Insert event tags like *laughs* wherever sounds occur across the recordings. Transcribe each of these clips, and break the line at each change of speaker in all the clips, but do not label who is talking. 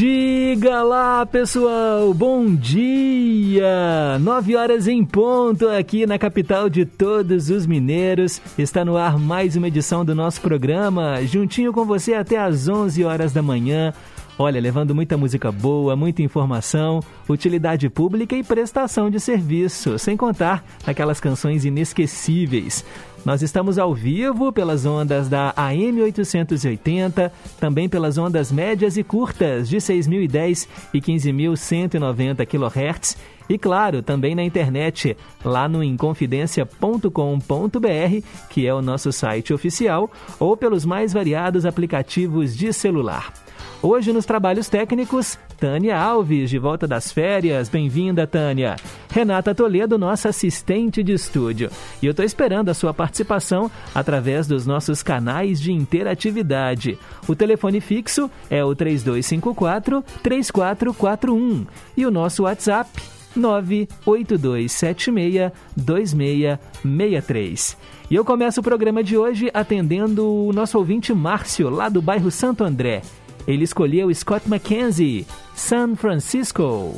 Diga lá, pessoal, bom dia! Nove horas em ponto aqui na capital de todos os mineiros. Está no ar mais uma edição do nosso programa, juntinho com você até às onze horas da manhã. Olha, levando muita música boa, muita informação, utilidade pública e prestação de serviço, sem contar aquelas canções inesquecíveis. Nós estamos ao vivo pelas ondas da AM 880, também pelas ondas médias e curtas de 6.010 e 15.190 kHz e claro, também na internet, lá no inconfidencia.com.br, que é o nosso site oficial, ou pelos mais variados aplicativos de celular. Hoje nos trabalhos técnicos, Tânia Alves, de volta das férias. Bem-vinda, Tânia. Renata Toledo, nossa assistente de estúdio. E eu estou esperando a sua participação através dos nossos canais de interatividade. O telefone fixo é o 3254 3441 e o nosso WhatsApp 98276 2663. E eu começo o programa de hoje atendendo o nosso ouvinte Márcio, lá do bairro Santo André. Ele escolheu Scott McKenzie, San Francisco.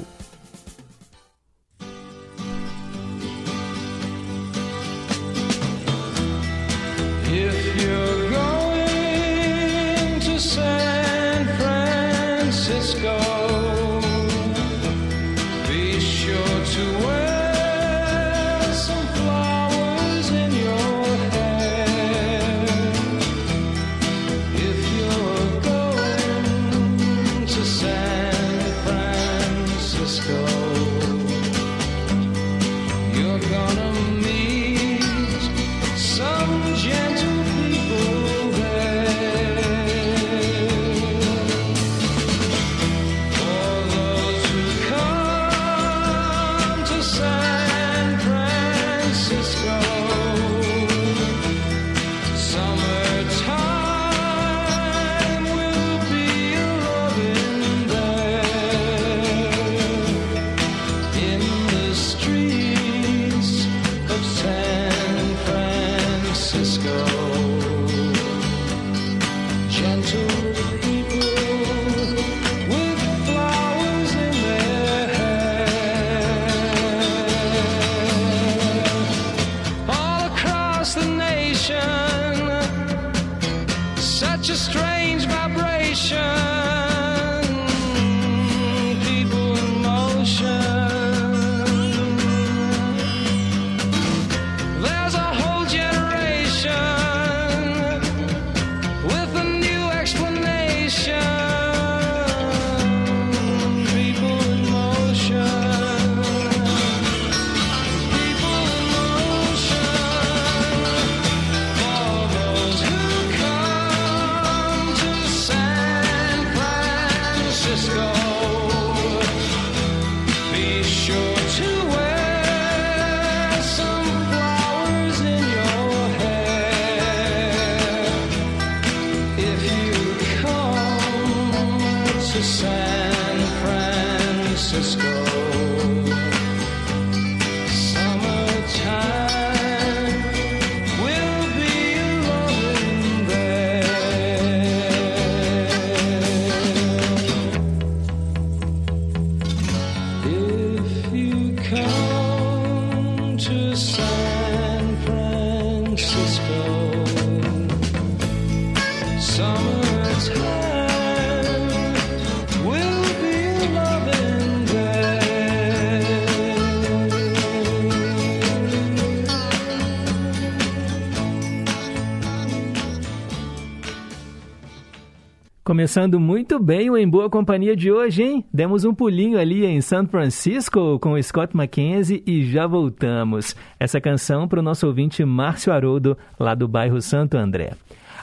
Começando muito bem o Em Boa Companhia de hoje, hein? Demos um pulinho ali em San Francisco com o Scott McKenzie e já voltamos. Essa canção para o nosso ouvinte Márcio Haroldo, lá do bairro Santo André.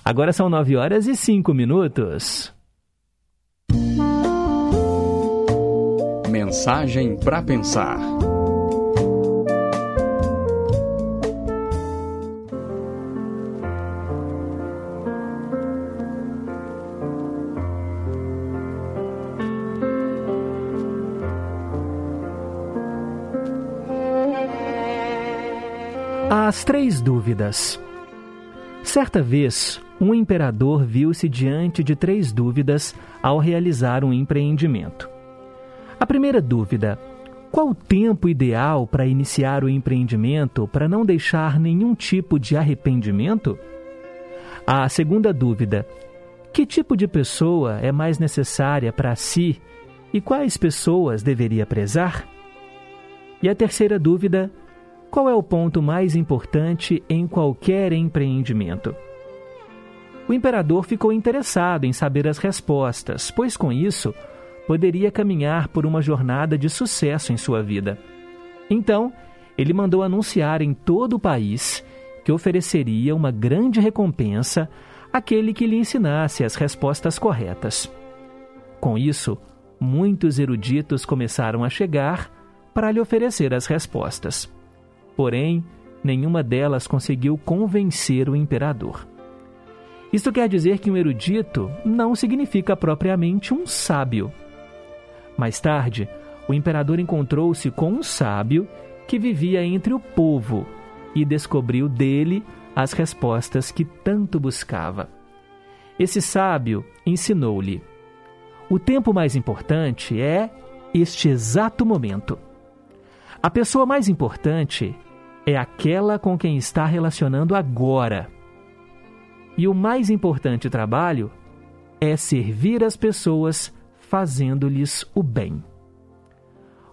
Agora são 9 horas e 5 minutos.
Mensagem para pensar.
As três dúvidas. Certa vez, um imperador viu-se diante de três dúvidas ao realizar um empreendimento. A primeira dúvida: qual o tempo ideal para iniciar o empreendimento para não deixar nenhum tipo de arrependimento? A segunda dúvida: que tipo de pessoa é mais necessária para si e quais pessoas deveria prezar? E a terceira dúvida: qual é o ponto mais importante em qualquer empreendimento? O imperador ficou interessado em saber as respostas, pois com isso poderia caminhar por uma jornada de sucesso em sua vida. Então, ele mandou anunciar em todo o país que ofereceria uma grande recompensa àquele que lhe ensinasse as respostas corretas. Com isso, muitos eruditos começaram a chegar para lhe oferecer as respostas. Porém, nenhuma delas conseguiu convencer o imperador. Isto quer dizer que um erudito não significa propriamente um sábio. Mais tarde, o imperador encontrou-se com um sábio que vivia entre o povo e descobriu dele as respostas que tanto buscava. Esse sábio ensinou-lhe: o tempo mais importante é este exato momento. A pessoa mais importante é aquela com quem está relacionando agora. E o mais importante trabalho é servir as pessoas fazendo-lhes o bem.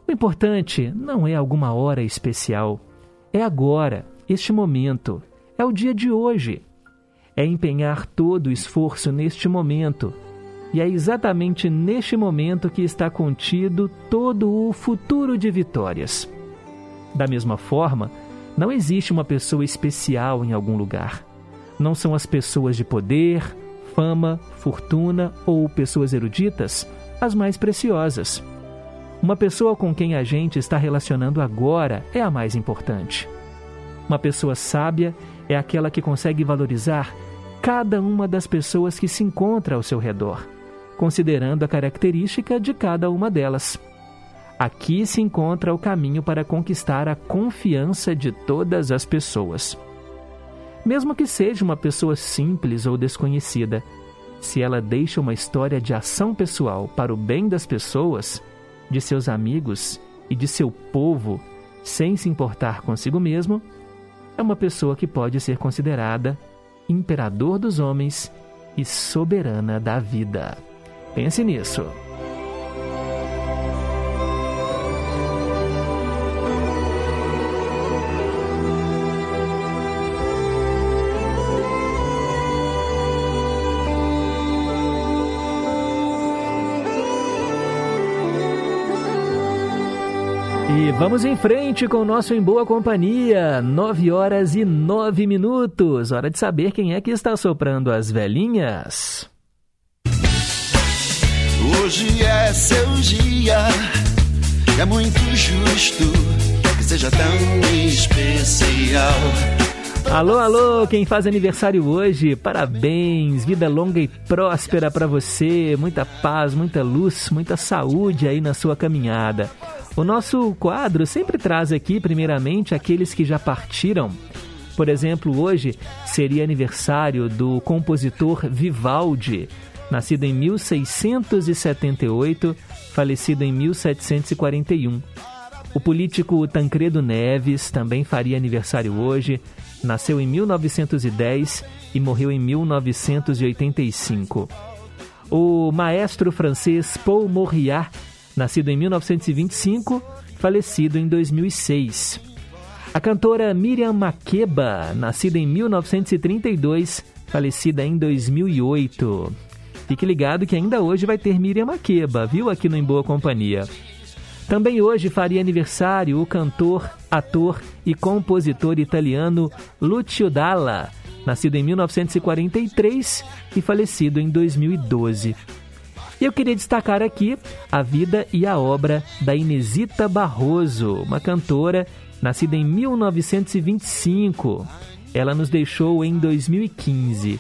O importante não é alguma hora especial, é agora, este momento, é o dia de hoje. É empenhar todo o esforço neste momento. E é exatamente neste momento que está contido todo o futuro de vitórias. Da mesma forma, não existe uma pessoa especial em algum lugar. Não são as pessoas de poder, fama, fortuna ou pessoas eruditas as mais preciosas. Uma pessoa com quem a gente está relacionando agora é a mais importante. Uma pessoa sábia é aquela que consegue valorizar cada uma das pessoas que se encontra ao seu redor, considerando a característica de cada uma delas. Aqui se encontra o caminho para conquistar a confiança de todas as pessoas. Mesmo que seja uma pessoa simples ou desconhecida, se ela deixa uma história de ação pessoal para o bem das pessoas, de seus amigos e de seu povo, sem se importar consigo mesmo, é uma pessoa que pode ser considerada imperador dos homens e soberana da vida. Pense nisso. Vamos em frente com o nosso Em Boa Companhia. 9 horas e 9 minutos. Hora de saber quem é que está soprando as velhinhas.
Hoje é seu dia, é muito justo que seja tão especial.
Alô, alô, quem faz aniversário hoje, parabéns, vida longa e próspera para você, muita paz, muita luz, muita saúde aí na sua caminhada. O nosso quadro sempre traz aqui, primeiramente, aqueles que já partiram. Por exemplo, hoje seria aniversário do compositor Vivaldi, nascido em 1678, falecido em 1741. O político Tancredo Neves também faria aniversário hoje, nasceu em 1910 e morreu em 1985. O maestro francês Paul Mauriat, nascido em 1925, falecido em 2006. A cantora Miriam Makeba, nascida em 1932, falecida em 2008. Fique ligado que ainda hoje vai ter Miriam Makeba, viu, aqui no Em Boa Companhia. Também hoje faria aniversário o cantor, ator e compositor italiano Lucio Dalla, nascido em 1943 e falecido em 2012. E eu queria destacar aqui a vida e a obra da Inesita Barroso, uma cantora nascida em 1925. Ela nos deixou em 2015.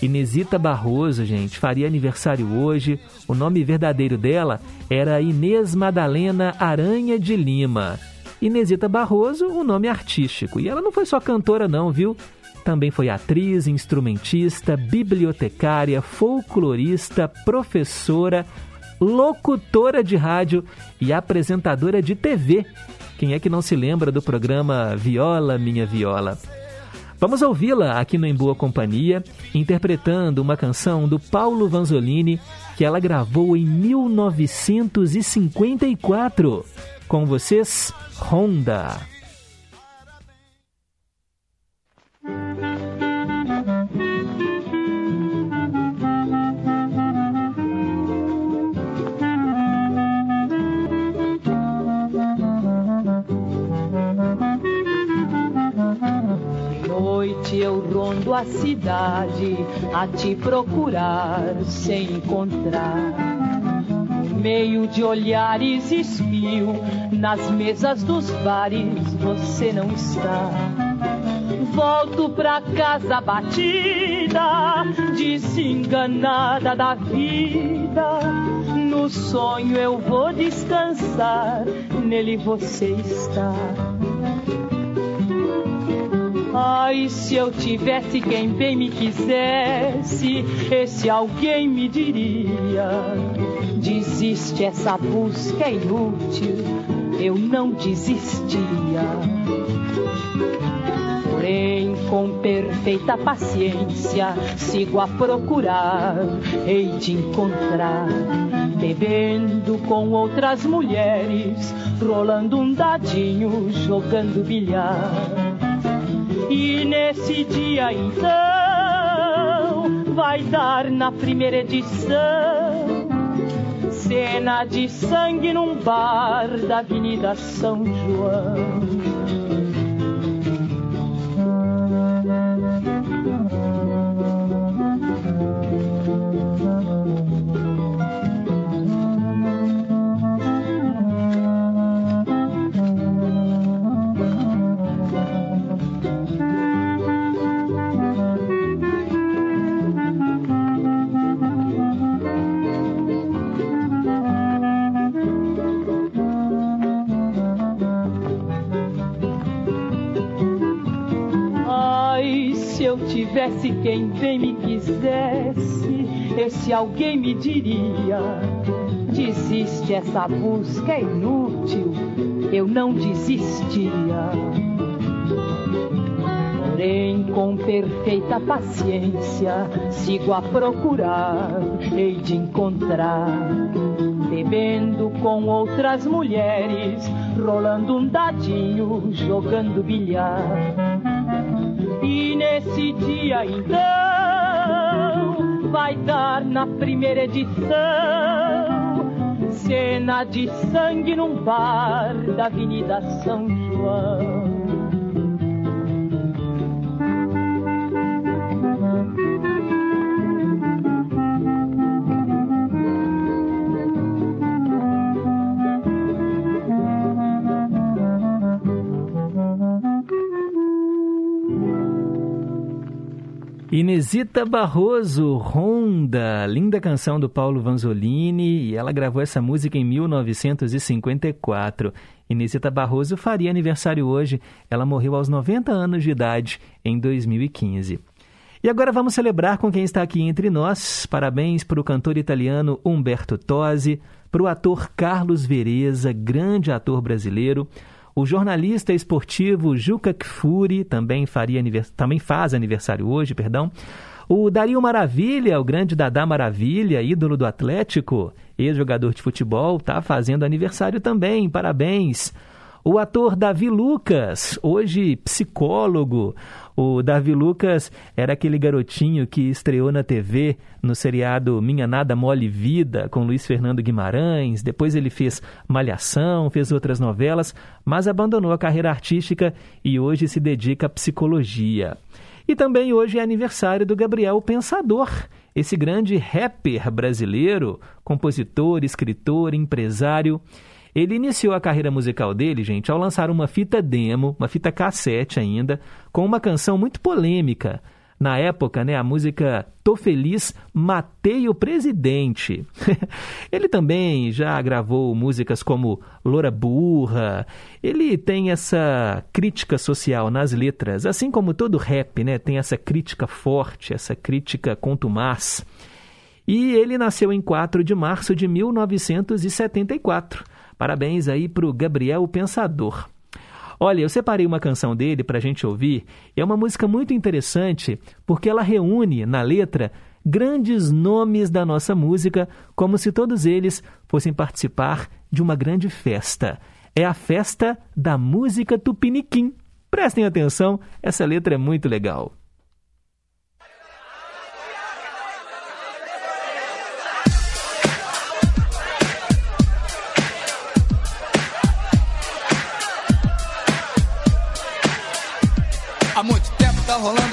Inesita Barroso, gente, faria aniversário hoje. O nome verdadeiro dela era Inês Madalena Aranha de Lima. Inesita Barroso, o nome artístico. E ela não foi só cantora não, viu? Também foi atriz, instrumentista, bibliotecária, folclorista, professora, locutora de rádio e apresentadora de TV. Quem é que não se lembra do programa Viola Minha Viola? Vamos ouvi-la aqui no Em Boa Companhia, interpretando uma canção do Paulo Vanzolini que ela gravou em 1954. Com vocês, Honda.
Eu rondo a cidade a te procurar sem encontrar. Meio de olhares espio nas mesas dos bares você não está. Volto pra casa batida, desenganada da vida. No sonho eu vou descansar, nele você está. Ai, se eu tivesse quem bem me quisesse, esse alguém me diria: Desiste, essa busca é inútil. Eu não desistia. Porém, com perfeita paciência, sigo a procurar, hei de encontrar. Bebendo com outras mulheres, rolando um dadinho, jogando bilhar. E nesse dia então vai dar na primeira edição cena de sangue num bar da Avenida São João. Esse alguém me diria: Desiste, essa busca é inútil. Eu não desistia. Porém, com perfeita paciência, sigo a procurar, hei de encontrar. Bebendo com outras mulheres, rolando um dadinho, jogando bilhar. E nesse dia então vai dar na primeira edição cena de sangue num bar da Avenida São João.
Inesita Barroso, Honda, linda canção do Paulo Vanzolini, e ela gravou essa música em 1954. Inesita Barroso faria aniversário hoje, ela morreu aos 90 anos de idade em 2015. E agora vamos celebrar com quem está aqui entre nós. Parabéns para o cantor italiano Umberto Tosi, para o ator Carlos Vereza, grande ator brasileiro, o jornalista esportivo Juca Kfouri também, faria anivers... também faz aniversário hoje, perdão. O Dario Maravilha, o grande Dadá Maravilha, ídolo do Atlético, ex-jogador de futebol, está fazendo aniversário também. Parabéns. O ator Davi Lucas, hoje psicólogo. O Davi Lucas era aquele garotinho que estreou na TV no seriado Minha Nada Mole Vida, com Luiz Fernando Guimarães. Depois ele fez Malhação, fez outras novelas, mas abandonou a carreira artística e hoje se dedica à psicologia. E também hoje é aniversário do Gabriel Pensador, esse grande rapper brasileiro, compositor, escritor, empresário. Ele iniciou a carreira musical dele, gente, ao lançar uma fita demo, uma fita cassete ainda, com uma canção muito polêmica, Na época, né, a música Tô Feliz, Matei o Presidente. *laughs* Ele também já gravou músicas como Loura Burra. Ele tem essa crítica social nas letras, assim como todo rap, né, tem essa crítica forte, essa crítica contumaz. E ele nasceu em 4 de março de 1974. Parabéns aí para o Gabriel Pensador. Olha, eu separei uma canção dele para a gente ouvir. É uma música muito interessante porque ela reúne na letra grandes nomes da nossa música, como se todos eles fossem participar de uma grande festa. É a festa da música Tupiniquim. Prestem atenção, essa letra é muito legal.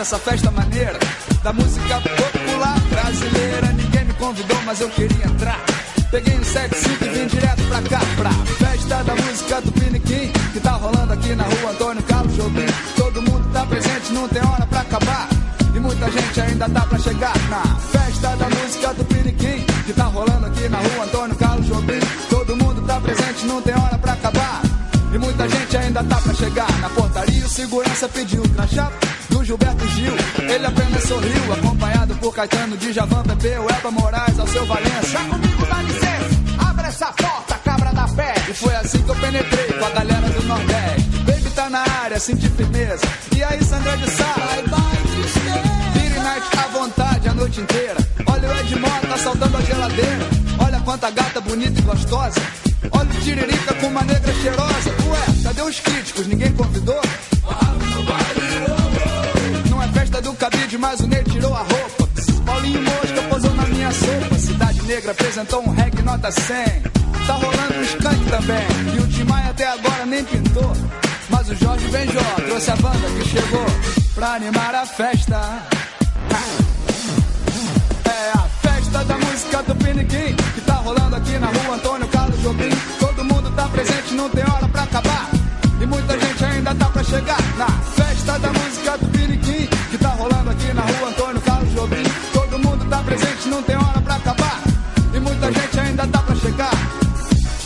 Tá rolando essa festa maneira da música popular brasileira. Ninguém me convidou, mas eu queria entrar. Peguei um 75 e vim direto pra cá, pra festa da música do Piniquim, que tá rolando aqui na rua Antônio Carlos Jobim. Todo mundo tá presente, não tem hora pra acabar. E muita gente ainda tá pra chegar na festa da música do Piniquim, que tá rolando aqui na rua Antônio Carlos Jobim. Todo mundo tá presente, não tem hora pra acabar. E muita gente ainda tá pra chegar na portaria. O segurança pediu crachá Gilberto Gil. Ele apenas sorriu, acompanhado por Caetano, Djavan, Pepeu, Elba Moraes, ao seu Valença. comigo, dá licença, abre essa porta, cabra da pé. E foi assim que eu penetrei com a galera do Nordeste. Baby tá na área, senti firmeza. E aí, Sandra de Sá? Vai, vai, Vira e mexe à vontade a noite inteira. Olha o Ed Mota assaltando a geladeira. Olha quanta gata bonita e gostosa. Olha o Tiririca com uma negra cheirosa. Ué, cadê os críticos? Ninguém convidou? Cabide, mas o Ney tirou a roupa. Paulinho Mosca posou na minha sopa. Cidade Negra apresentou um reggae nota 100. Tá rolando um skunk também. E o Tim Maia até agora nem pintou. Mas o Jorge Benjó trouxe a banda que chegou pra animar a festa. É a festa da música do Piniquim que tá rolando aqui na rua Antônio Carlos Jobim. Todo mundo tá presente, não tem hora pra acabar. E muita gente ainda tá pra chegar na festa da música do Piniquim não tem hora pra acabar. E muita gente ainda tá pra chegar.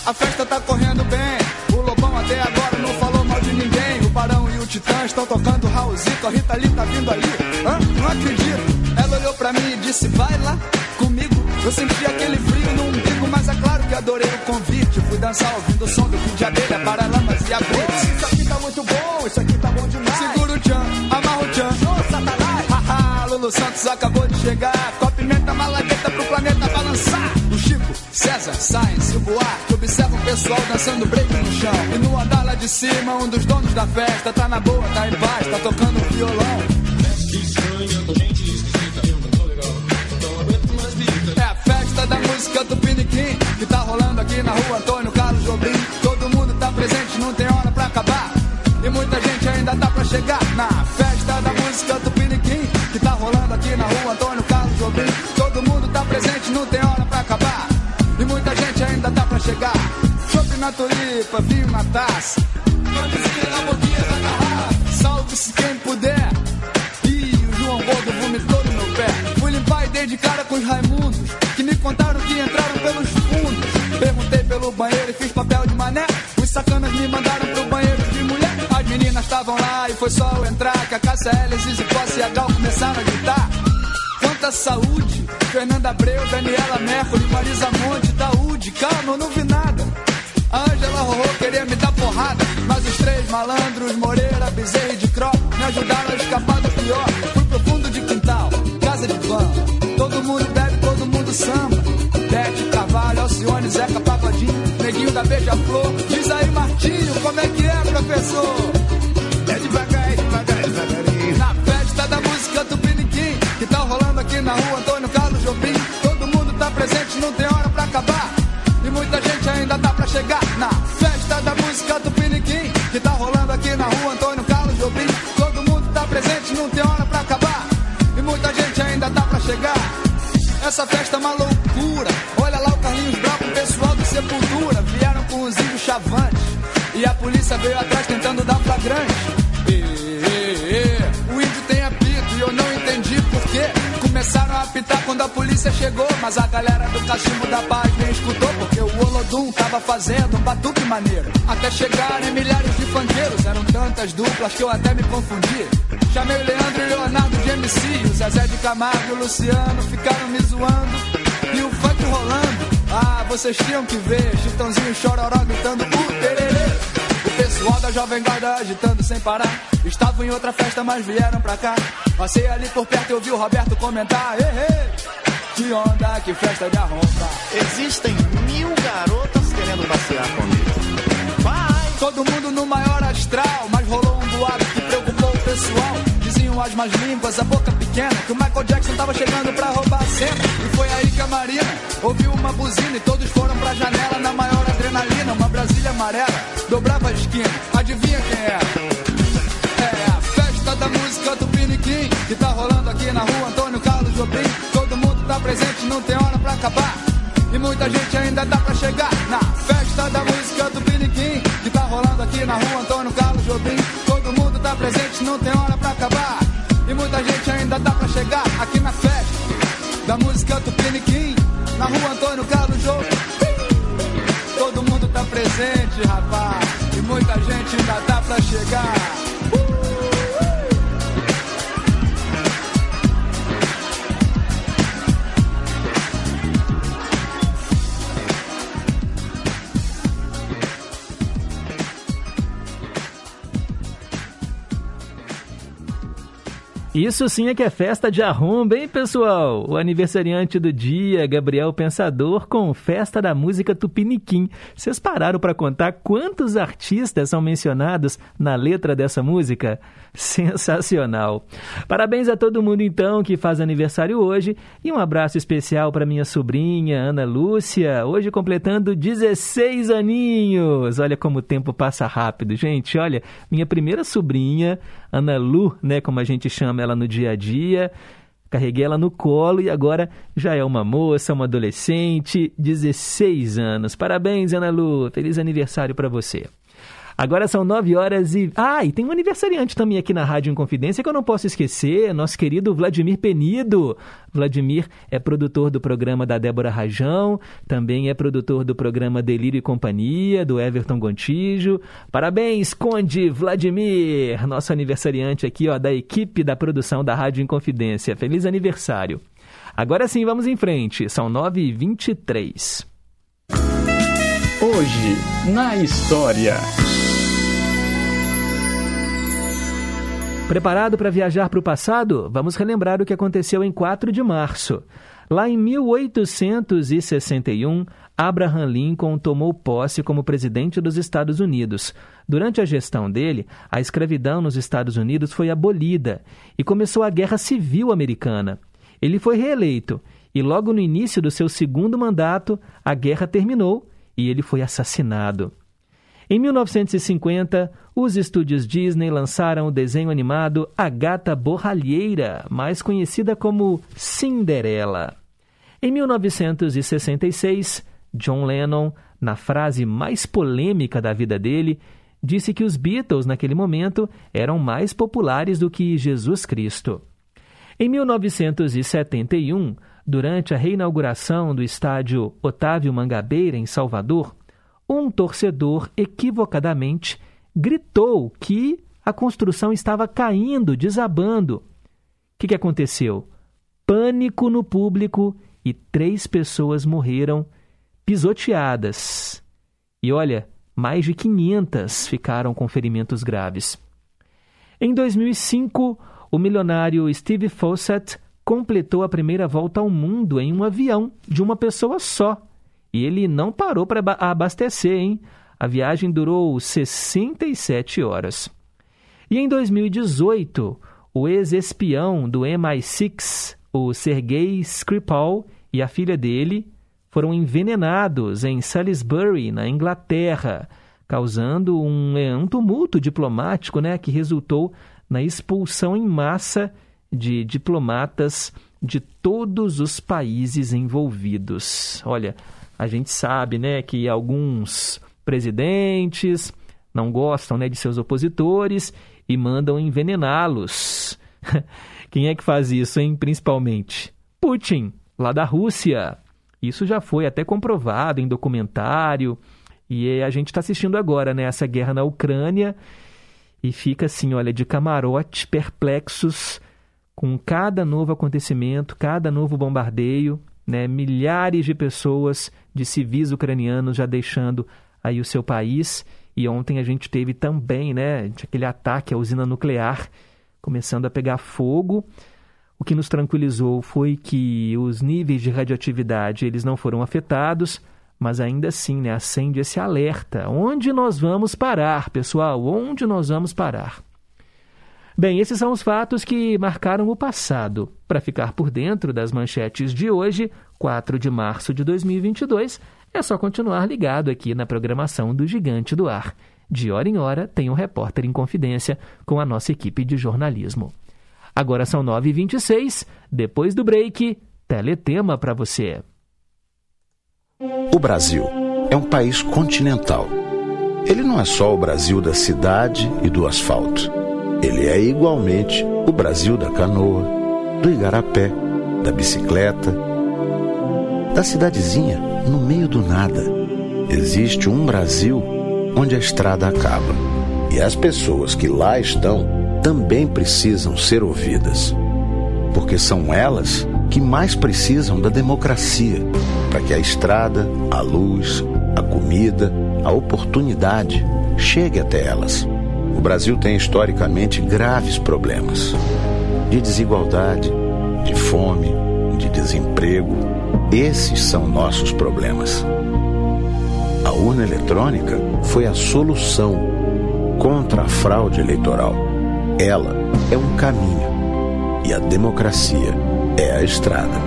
A festa tá correndo bem. O Lobão até agora não falou mal de ninguém. O Barão e o Titã estão tocando Raulzito. A Rita Lee tá vindo ali. Hã? Não acredito. Ela olhou pra mim e disse: Vai lá comigo. Eu senti aquele frio no umbigo, mas é claro que adorei o convite. Fui dançar ouvindo o som do fim de abelha, paralamas e abritos. Isso aqui tá muito bom, isso aqui tá bom demais. Segura o tchan, amarra o tchan. Ô, Satanás! Haha, Lulu Santos acabou de chegar. Chico, César, Science e o observam o pessoal dançando break no chão. E no andar lá de cima, um dos donos da festa tá na boa, tá em paz, tá tocando violão. É a festa da música do Piniquim que tá rolando aqui na rua Antônio Carlos Jobim. Todo mundo tá presente, não tem hora pra acabar. E muita gente ainda tá pra chegar na festa da música do Piniquim que tá rolando aqui na rua Antônio chegar. Chope na tulipa, vinho na taça. Camisinha na boquinha da garrafa. Salve-se quem puder. Ih, o João Gordo vomitou no meu pé. Fui limpar e dei de cara com os Raimundos, que me contaram que entraram pelos fundos. Perguntei pelo banheiro e fiz papel de mané. Os sacanas me mandaram pro banheiro de mulher. As meninas estavam lá e foi só eu entrar. Que a Cássia L, Zizi Posse e a Gal começaram a gritar. Quanta saúde! Fernanda Abreu, Daniela Mercury, Marisa Monte, Daúde. Calma, eu não vi nada. A Angela Rorô queria me dar porrada, mas os três malandros, Moreira, Bezerra e de Cro, me ajudaram a escapar do pior. Fui pro fundo de quintal, casa de van. Todo mundo bebe, todo mundo samba. Bete, Carvalho, Alcione, Zeca, Pagodinho, Neguinho da Beija-Flor. Diz aí, Martinho, como é que é, professor? É devagar, é devagar, devagarinho. Na festa da música do Piniquim, que tá rolando aqui na rua Antônio Carlos Jobim. Todo mundo tá presente, não tem E a polícia veio atrás tentando dar flagrante. E, e, e, o índio tem apito e eu não entendi Começaram a apitar quando a polícia chegou, mas a galera do cachimbo da paz nem escutou, porque o Olodum tava fazendo um batuque maneiro. Até chegarem milhares de funkeiros, eram tantas duplas que eu até me confundi. Chamei o Leandro e o Leonardo de MC, o Zezé de Camargo e o Luciano ficaram me zoando. E o funk rolando, ah, vocês tinham que ver, Chitãozinho e Chororó gritando. O pessoal da Jovem Guarda agitando sem parar. Estavam em outra festa, mas vieram pra cá. Passei ali por perto e ouvi o Roberto comentar: Ei, ei, que onda, que festa de arromba.
Existem mil garotas querendo passear comigo. Vai!
Todo mundo no maior astral, mas rolou um boato que preocupou o pessoal. Diziam as más línguas, a boca pequena, que o Michael Jackson tava chegando pra roubar a cena. E foi aí que a Marina ouviu uma buzina e todos foram pra janela na maior adrenalina. Uma Brasília amarela dobrava a esquina. Adivinha quem era? É a festa da música do Piniquim que tá rolando aqui na rua Antônio Carlos Jobim. Todo mundo tá presente, não tem hora pra acabar. E muita gente ainda dá pra chegar na festa da música do Piniquim que tá rolando aqui na rua Antônio Carlos Jobim. Todo mundo tá presente, não tem hora pra acabar. E muita gente ainda dá pra chegar aqui na festa da música do Piniquim na rua Antônio Carlos Jobim. Todo mundo tá presente, rapaz. E muita gente ainda dá pra chegar.
Isso sim é que é festa de arromba, hein, pessoal? O aniversariante do dia, Gabriel Pensador, com Festa da Música Tupiniquim. Vocês pararam para contar quantos artistas são mencionados na letra dessa música? Sensacional. Parabéns a todo mundo, então, que faz aniversário hoje. E um abraço especial para minha sobrinha, Ana Lúcia, hoje completando 16 aninhos. Olha como o tempo passa rápido, gente. Olha, minha primeira sobrinha, Ana Lu, né, como a gente chama ela no dia a dia. Carreguei ela no colo e agora já é uma moça, uma adolescente, 16 anos. Parabéns, Ana Lu. Feliz aniversário para você. Agora são 9 horas e. Ah, e tem um aniversariante também aqui na Rádio Inconfidência que eu não posso esquecer, nosso querido Vladimir Penido. Vladimir é produtor do programa da Débora Rajão, também é produtor do programa Delírio e Companhia, do Everton Gontijo. Parabéns, Conde Vladimir, nosso aniversariante aqui, ó, da equipe da produção da Rádio Inconfidência. Feliz aniversário. Agora sim, vamos em frente. São 9h23.
Hoje, na história.
Preparado para viajar para o passado? Vamos relembrar o que aconteceu em 4 de março. Lá em 1861, Abraham Lincoln tomou posse como presidente dos Estados Unidos. Durante a gestão dele, a escravidão nos Estados Unidos foi abolida e começou a Guerra Civil Americana. Ele foi reeleito e, logo no início do seu segundo mandato, a guerra terminou e ele foi assassinado. Em 1950, os estúdios Disney lançaram o desenho animado A Gata Borralheira, mais conhecida como Cinderela. Em 1966, John Lennon, na frase mais polêmica da vida dele, disse que os Beatles, naquele momento, eram mais populares do que Jesus Cristo. Em 1971, durante a reinauguração do estádio Otávio Mangabeira, em Salvador, um torcedor equivocadamente gritou que a construção estava caindo, desabando. O que, que aconteceu? Pânico no público e três pessoas morreram pisoteadas. E olha, mais de 500 ficaram com ferimentos graves. Em 2005, o milionário Steve Fawcett completou a primeira volta ao mundo em um avião de uma pessoa só. E ele não parou para abastecer, hein? A viagem durou 67 horas. E em 2018, o ex-espião do MI6, o Sergei Skripal, e a filha dele foram envenenados em Salisbury, na Inglaterra, causando um, é, um tumulto diplomático né, que resultou na expulsão em massa de diplomatas de todos os países envolvidos. Olha, a gente sabe, né, que alguns presidentes não gostam, né, de seus opositores e mandam envenená-los *laughs* Quem é que faz isso, hein? Principalmente Putin, lá da Rússia. Isso já foi até comprovado em documentário e a gente está assistindo agora, né? Essa guerra na Ucrânia e fica assim, olha, de camarote, perplexos com cada novo acontecimento, cada novo bombardeio, né? Milhares de pessoas, de civis ucranianos já deixando aí o seu país. E ontem a gente teve também, né, aquele ataque à usina nuclear começando a pegar fogo. O que nos tranquilizou foi que os níveis de radioatividade eles não foram afetados, mas ainda assim né, acende esse alerta. Onde nós vamos parar, pessoal? Onde nós vamos parar? Bem, esses são os fatos que marcaram o passado. Para ficar por dentro das manchetes de hoje, 4 de março de 2022, é só continuar ligado aqui na programação do Gigante do Ar. De hora em hora tem um repórter em confidência com a nossa equipe de jornalismo. Agora são 9h26, depois do break, teletema para você.
O Brasil é um país continental. Ele não é só o Brasil da cidade e do asfalto. Ele é igualmente o Brasil da canoa, do igarapé, da bicicleta, da cidadezinha no meio do nada. Existe um Brasil onde a estrada acaba. E as pessoas que lá estão também precisam ser ouvidas. Porque são elas que mais precisam da democracia para que a estrada, a luz, a comida, a oportunidade chegue até elas. O Brasil tem historicamente graves problemas de desigualdade, de fome, de desemprego. Esses são nossos problemas. A urna eletrônica foi a solução contra a fraude eleitoral. Ela é um caminho e a democracia é a estrada.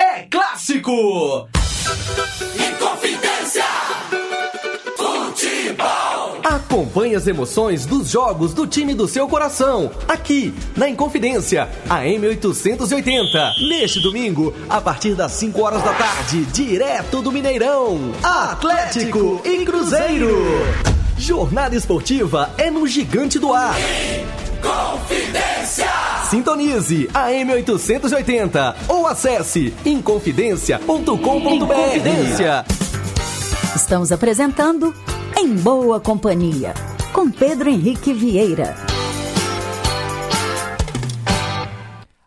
É clássico! Acompanhe as emoções dos jogos do time do seu coração, aqui na Inconfidência, a M880. Neste domingo, a partir das 5 horas da tarde, direto do Mineirão, Atlético e Cruzeiro. Jornada esportiva é no Gigante do Ar.
Confidência!
Sintonize a M880 ou acesse inconfidencia.com.br.
Estamos apresentando Em Boa Companhia, com Pedro Henrique Vieira.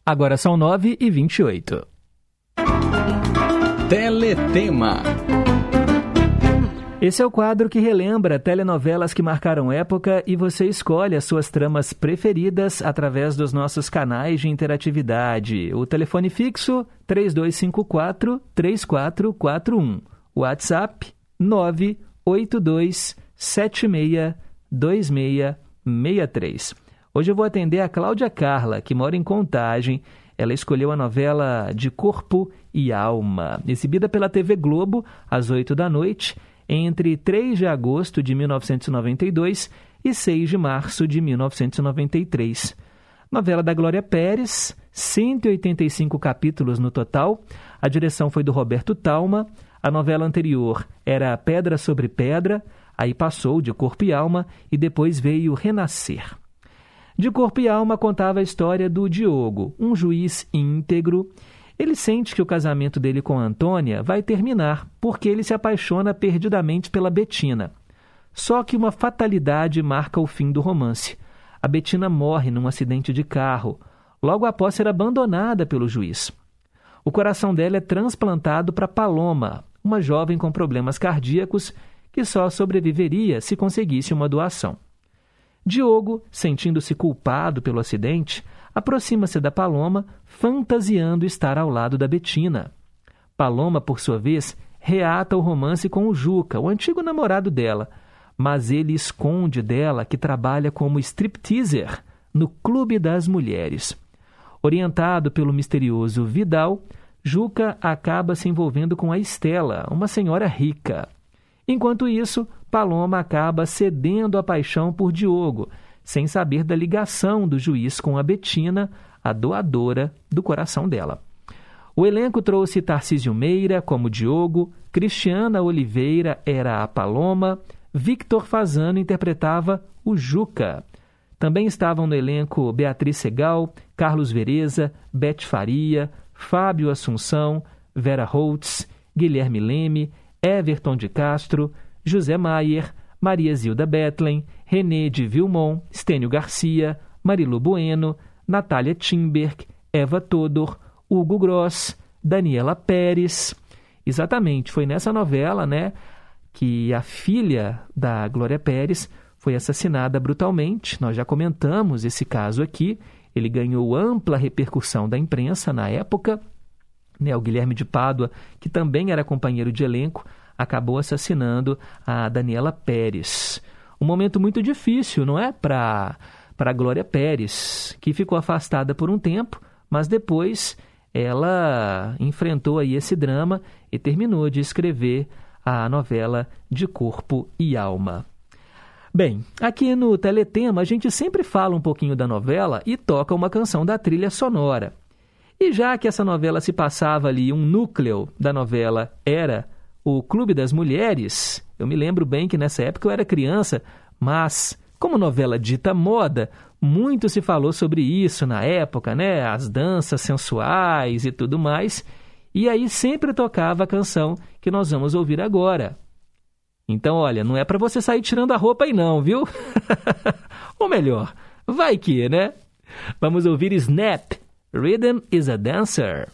Agora são 9 e 28.
Teletema.
Esse é o quadro que relembra telenovelas que marcaram época e você escolhe as suas tramas preferidas através dos nossos canais de interatividade. O telefone fixo 3254 3441. WhatsApp 982 76 2663. Hoje eu vou atender a Cláudia Carla, que mora em Contagem. Ela escolheu a novela De Corpo e Alma, exibida pela TV Globo às 8 da noite entre 3 de agosto de 1992 e 6 de março de 1993. Novela da Glória Pérez, 185 capítulos no total. A direção foi do Roberto Talma. A novela anterior era Pedra sobre Pedra, aí passou de Corpo e Alma e depois veio Renascer. De Corpo e Alma contava a história do Diogo, um juiz íntegro ele sente que o casamento dele com Antônia vai terminar porque ele se apaixona perdidamente pela Betina. Só que uma fatalidade marca o fim do romance. A Betina morre num acidente de carro, logo após ser abandonada pelo juiz. O coração dela é transplantado para Paloma, uma jovem com problemas cardíacos que só sobreviveria se conseguisse uma doação. Diogo, sentindo-se culpado pelo acidente, aproxima-se da Paloma, fantasiando estar ao lado da Betina. Paloma, por sua vez, reata o romance com o Juca, o antigo namorado dela, mas ele esconde dela que trabalha como stripteaser no Clube das Mulheres. Orientado pelo misterioso Vidal, Juca acaba se envolvendo com a Estela, uma senhora rica. Enquanto isso, Paloma acaba cedendo a paixão por Diogo, sem saber da ligação do juiz com a Betina, a doadora do coração dela. O elenco trouxe Tarcísio Meira como Diogo, Cristiana Oliveira era a Paloma, Victor Fazano interpretava o Juca. Também estavam no elenco Beatriz Segal, Carlos Vereza, Beth Faria, Fábio Assunção, Vera Holtz, Guilherme Leme, Everton de Castro, José Maier, Maria Zilda Betlen, René de Vilmon, Stênio Garcia, Marilu Bueno, Natália Timberg, Eva Todor, Hugo Gross, Daniela Pérez. Exatamente, foi nessa novela, né, que a filha da Glória Pérez foi assassinada brutalmente. Nós já comentamos esse caso aqui. Ele ganhou ampla repercussão da imprensa na época. Né, o Guilherme de Pádua, que também era companheiro de elenco, acabou assassinando a Daniela Pérez. Um momento muito difícil, não é? Para a Glória Pérez, que ficou afastada por um tempo, mas depois ela enfrentou aí esse drama e terminou de escrever a novela De Corpo e Alma. Bem, aqui no Teletema a gente sempre fala um pouquinho da novela e toca uma canção da trilha sonora. E já que essa novela se passava ali, um núcleo da novela era o Clube das Mulheres, eu me lembro bem que nessa época eu era criança, mas como novela dita moda, muito se falou sobre isso na época, né? As danças sensuais e tudo mais. E aí sempre tocava a canção que nós vamos ouvir agora. Então, olha, não é para você sair tirando a roupa aí não, viu? *laughs* Ou melhor, vai que, né? Vamos ouvir Snap, Rhythm is a Dancer.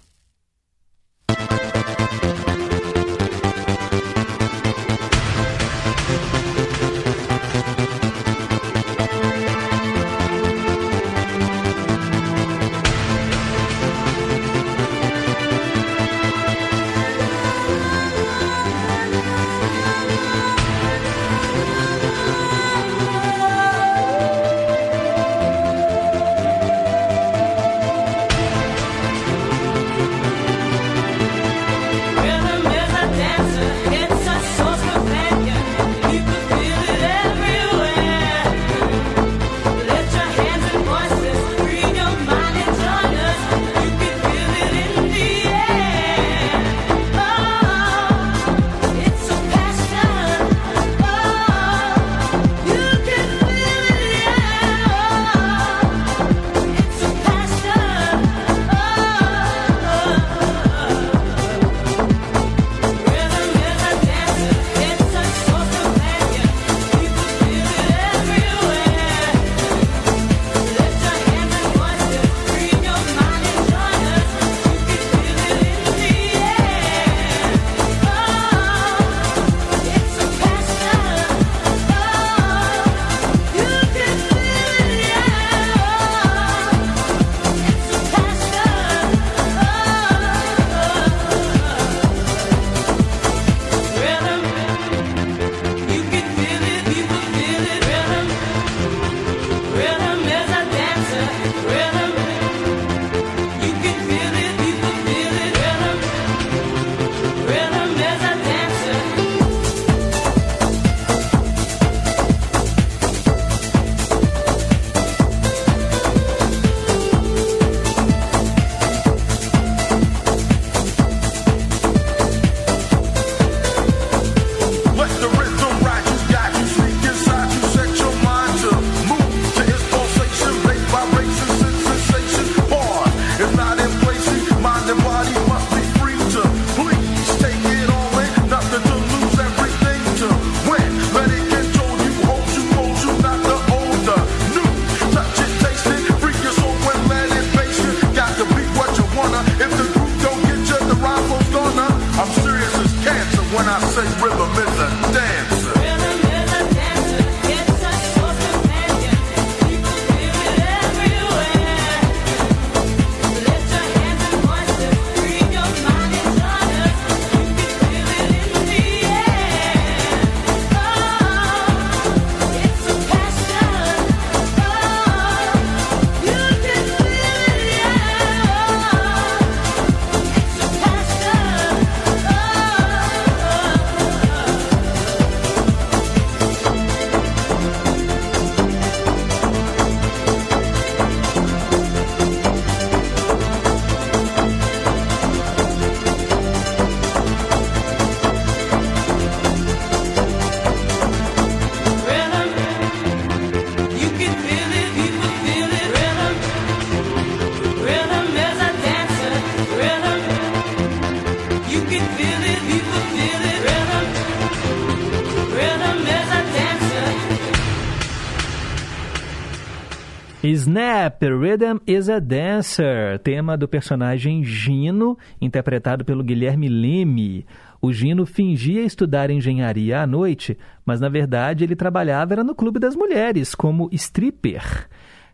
Snap, Rhythm is a Dancer, tema do personagem Gino, interpretado pelo Guilherme Leme. O Gino fingia estudar engenharia à noite, mas na verdade ele trabalhava era no Clube das Mulheres, como stripper.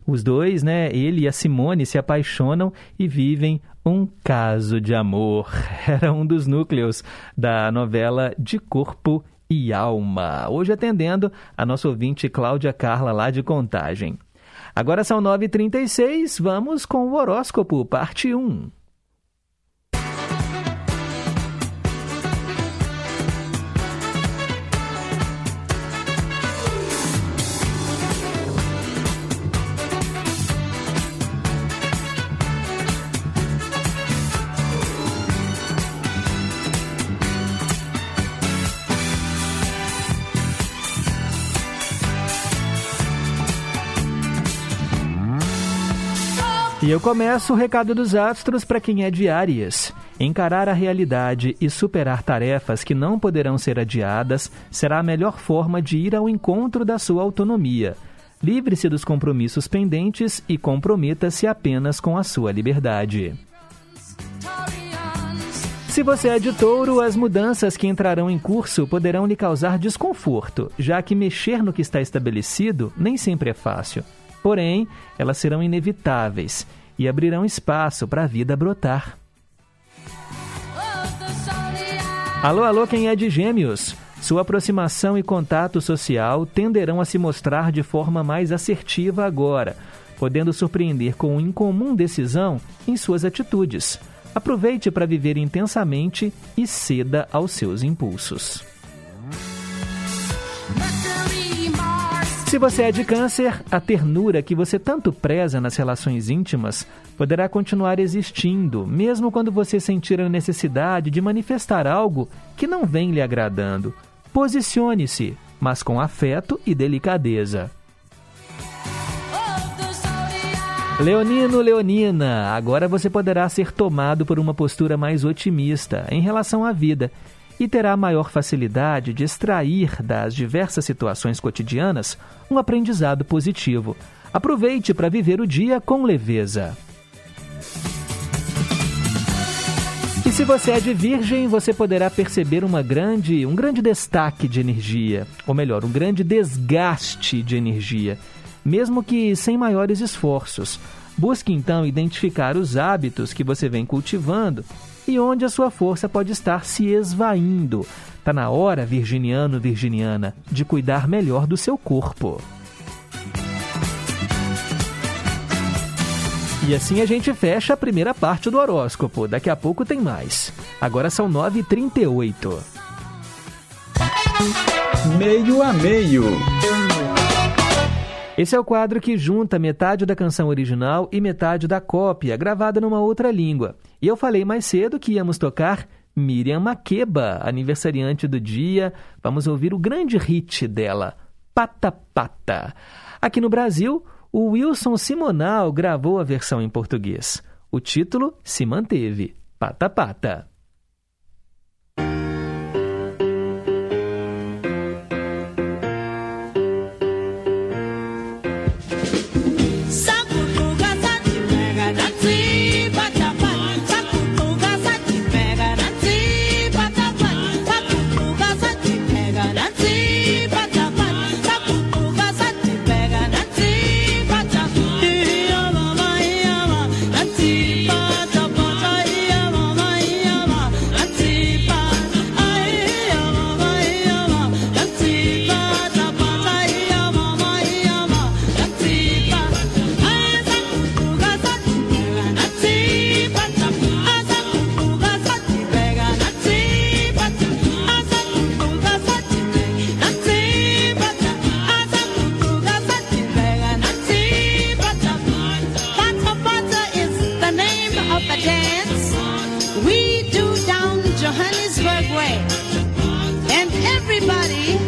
Os dois, né, ele e a Simone, se apaixonam e vivem um caso de amor. *laughs* Era um dos núcleos da novela De Corpo e Alma. Hoje atendendo a nossa ouvinte Cláudia Carla, lá de Contagem. Agora são 9h36, vamos com o horóscopo, parte 1. E eu começo o recado dos astros para quem é de Áries. Encarar a realidade e superar tarefas que não poderão ser adiadas será a melhor forma de ir ao encontro da sua autonomia. Livre-se dos compromissos pendentes e comprometa-se apenas com a sua liberdade. Se você é de touro, as mudanças que entrarão em curso poderão lhe causar desconforto, já que mexer no que está estabelecido nem sempre é fácil. Porém, elas serão inevitáveis e abrirão espaço para a vida brotar. Alô, alô, quem é de Gêmeos? Sua aproximação e contato social tenderão a se mostrar de forma mais assertiva agora, podendo surpreender com incomum decisão em suas atitudes. Aproveite para viver intensamente e ceda aos seus impulsos. Se você é de câncer, a ternura que você tanto preza nas relações íntimas poderá continuar existindo, mesmo quando você sentir a necessidade de manifestar algo que não vem lhe agradando. Posicione-se, mas com afeto e delicadeza. Leonino, Leonina, agora você poderá ser tomado por uma postura mais otimista em relação à vida e terá maior facilidade de extrair das diversas situações cotidianas um aprendizado positivo. Aproveite para viver o dia com leveza. E se você é de virgem, você poderá perceber uma grande, um grande destaque de energia, ou melhor, um grande desgaste de energia, mesmo que sem maiores esforços. Busque então identificar os hábitos que você vem cultivando e onde a sua força pode estar se esvaindo. Está na hora, virginiano, virginiana, de cuidar melhor do seu corpo. E assim a gente fecha a primeira parte do horóscopo. Daqui a pouco tem mais. Agora são 9h38.
Meio a meio.
Esse é o quadro que junta metade da canção original e metade da cópia, gravada numa outra língua. E eu falei mais cedo que íamos tocar Miriam Makeba, aniversariante do dia. Vamos ouvir o grande hit dela, Pata Pata. Aqui no Brasil, o Wilson Simonal gravou a versão em português. O título se manteve, Pata Pata.
And everybody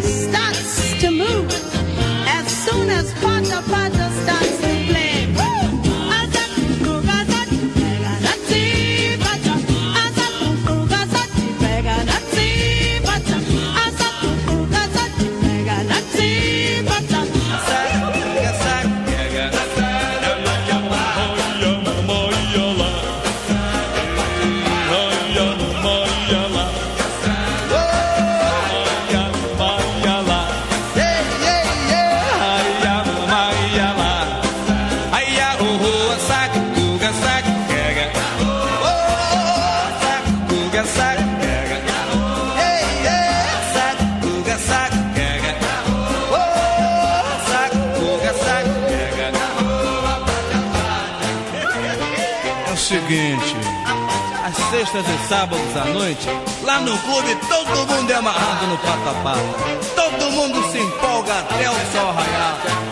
sextas e sábados à noite, lá no clube todo mundo é amarrado no pata-pata. Todo mundo se empolga até o sol raiar.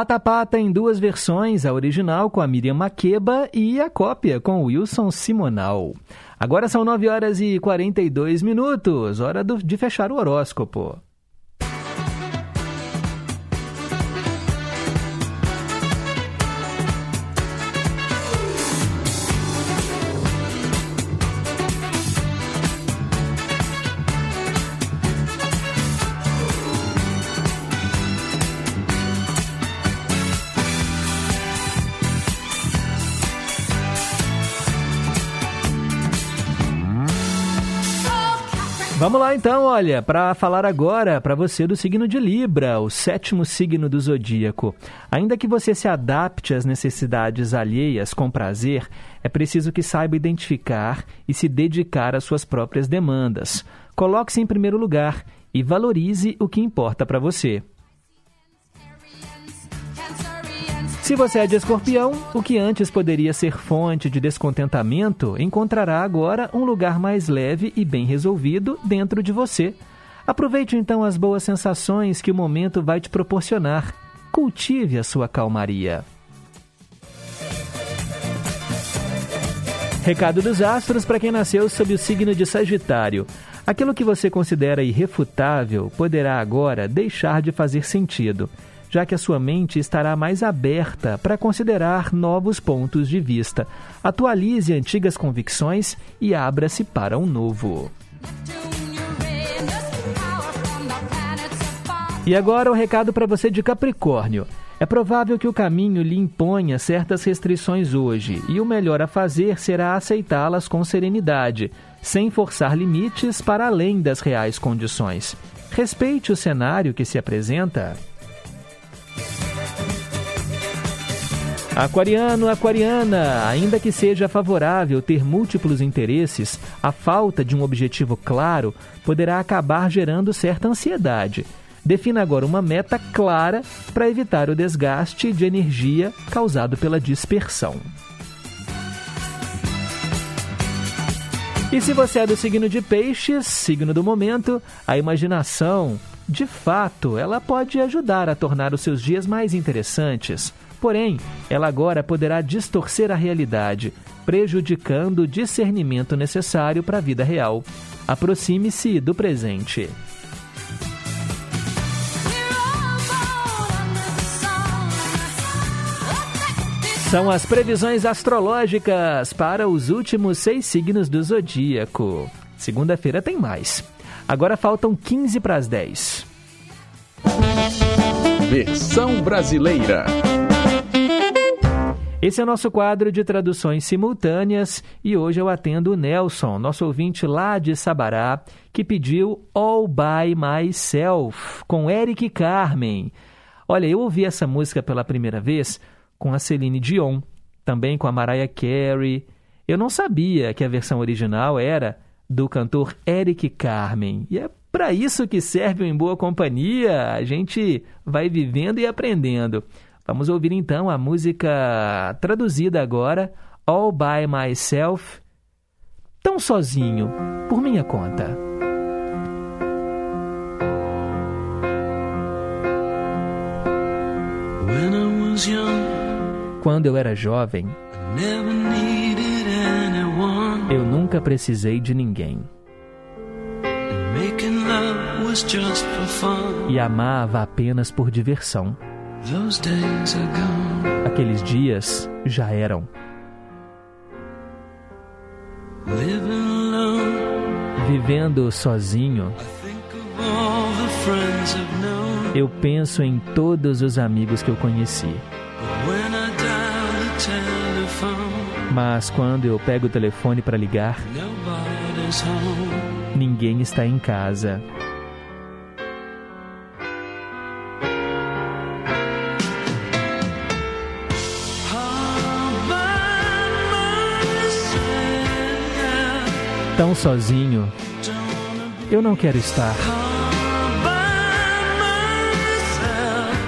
Pata Pata em duas versões, a original com a Miriam Makeba e a cópia com o Wilson Simonal. Agora são 9 horas e 42 minutos, hora do- de fechar o horóscopo. Vamos lá então, olha, para falar agora para você do signo de Libra, o sétimo signo do zodíaco. Ainda que você se adapte às necessidades alheias com prazer, é preciso que saiba identificar e se dedicar às suas próprias demandas. Coloque-se em primeiro lugar e valorize o que importa para você. Se você é de escorpião, o que antes poderia ser fonte de descontentamento encontrará agora um lugar mais leve e bem resolvido dentro de você. Aproveite então as boas sensações que o momento vai te proporcionar. Cultive a sua calmaria. Recado dos astros para quem nasceu sob o signo de Sagitário. Aquilo que você considera irrefutável poderá agora deixar de fazer sentido, já que a sua mente estará mais aberta para considerar novos pontos de vista. Atualize antigas convicções e abra-se para um novo. E agora o recado para você de Capricórnio. É provável que o caminho lhe imponha certas restrições hoje, e o melhor a fazer será aceitá-las com serenidade, sem forçar limites para além das reais condições. Respeite o cenário que se apresenta. Aquariano, aquariana, ainda que seja favorável ter múltiplos interesses, a falta de um objetivo claro poderá acabar gerando certa ansiedade. Defina agora uma meta clara para evitar o desgaste de energia causado pela dispersão. E se você é do signo de peixes, signo do momento, a imaginação, de fato, ela pode ajudar a tornar os seus dias mais interessantes. Porém, ela agora poderá distorcer a realidade, prejudicando o discernimento necessário para a vida real. Aproxime-se do presente. São as previsões astrológicas para os últimos seis signos do zodíaco. Segunda-feira tem mais. Agora faltam 15 para as 10.
Versão brasileira.
Esse é o nosso quadro de traduções simultâneas e hoje eu atendo o Nelson, nosso ouvinte lá de Sabará, que pediu All By Myself, com Eric Carmen. Olha, eu ouvi essa música pela primeira vez com a Celine Dion, também com a Mariah Carey. Eu não sabia que a versão original era do cantor Eric Carmen. E é para isso que serve o Em Boa Companhia. A gente vai vivendo e aprendendo. Vamos ouvir então a música traduzida agora, All By Myself, tão sozinho, por minha conta.
When I was young,
Quando eu era jovem, eu nunca precisei de ninguém.
Making love was just for fun.
E amava apenas por diversão.
Those days are gone.
Aqueles dias já eram. Vivendo sozinho, eu penso em todos os amigos que eu conheci. Mas quando eu pego o telefone para ligar, ninguém está em casa. Tão sozinho, eu não quero estar.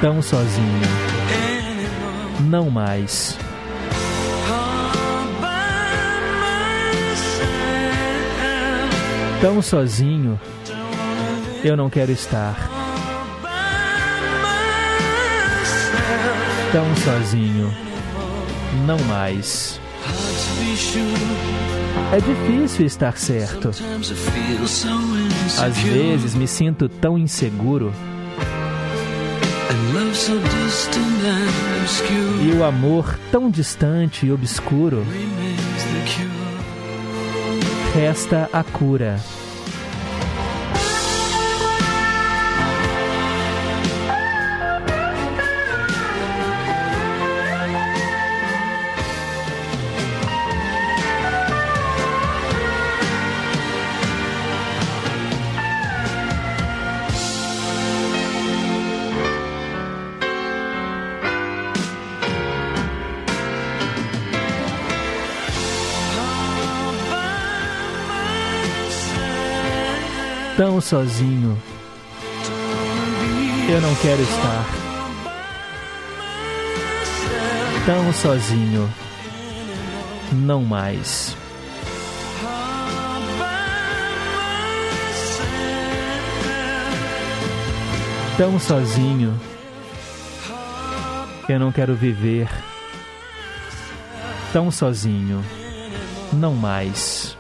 Tão sozinho, não mais. Tão sozinho, eu não quero estar. Tão sozinho, não mais. É difícil estar certo. Às vezes me sinto tão inseguro e o amor tão distante e obscuro resta a cura. Tão sozinho, eu não quero estar. Tão sozinho, não mais. Tão sozinho, eu não quero viver. Tão sozinho, não mais.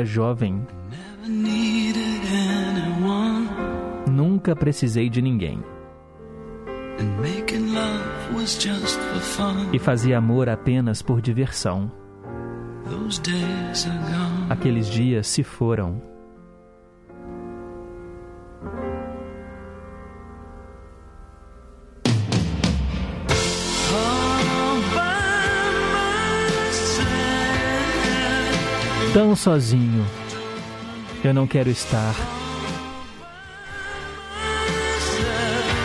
Era jovem, nunca precisei de ninguém e fazia amor apenas por diversão. Aqueles dias se foram. Tão sozinho, eu não quero estar.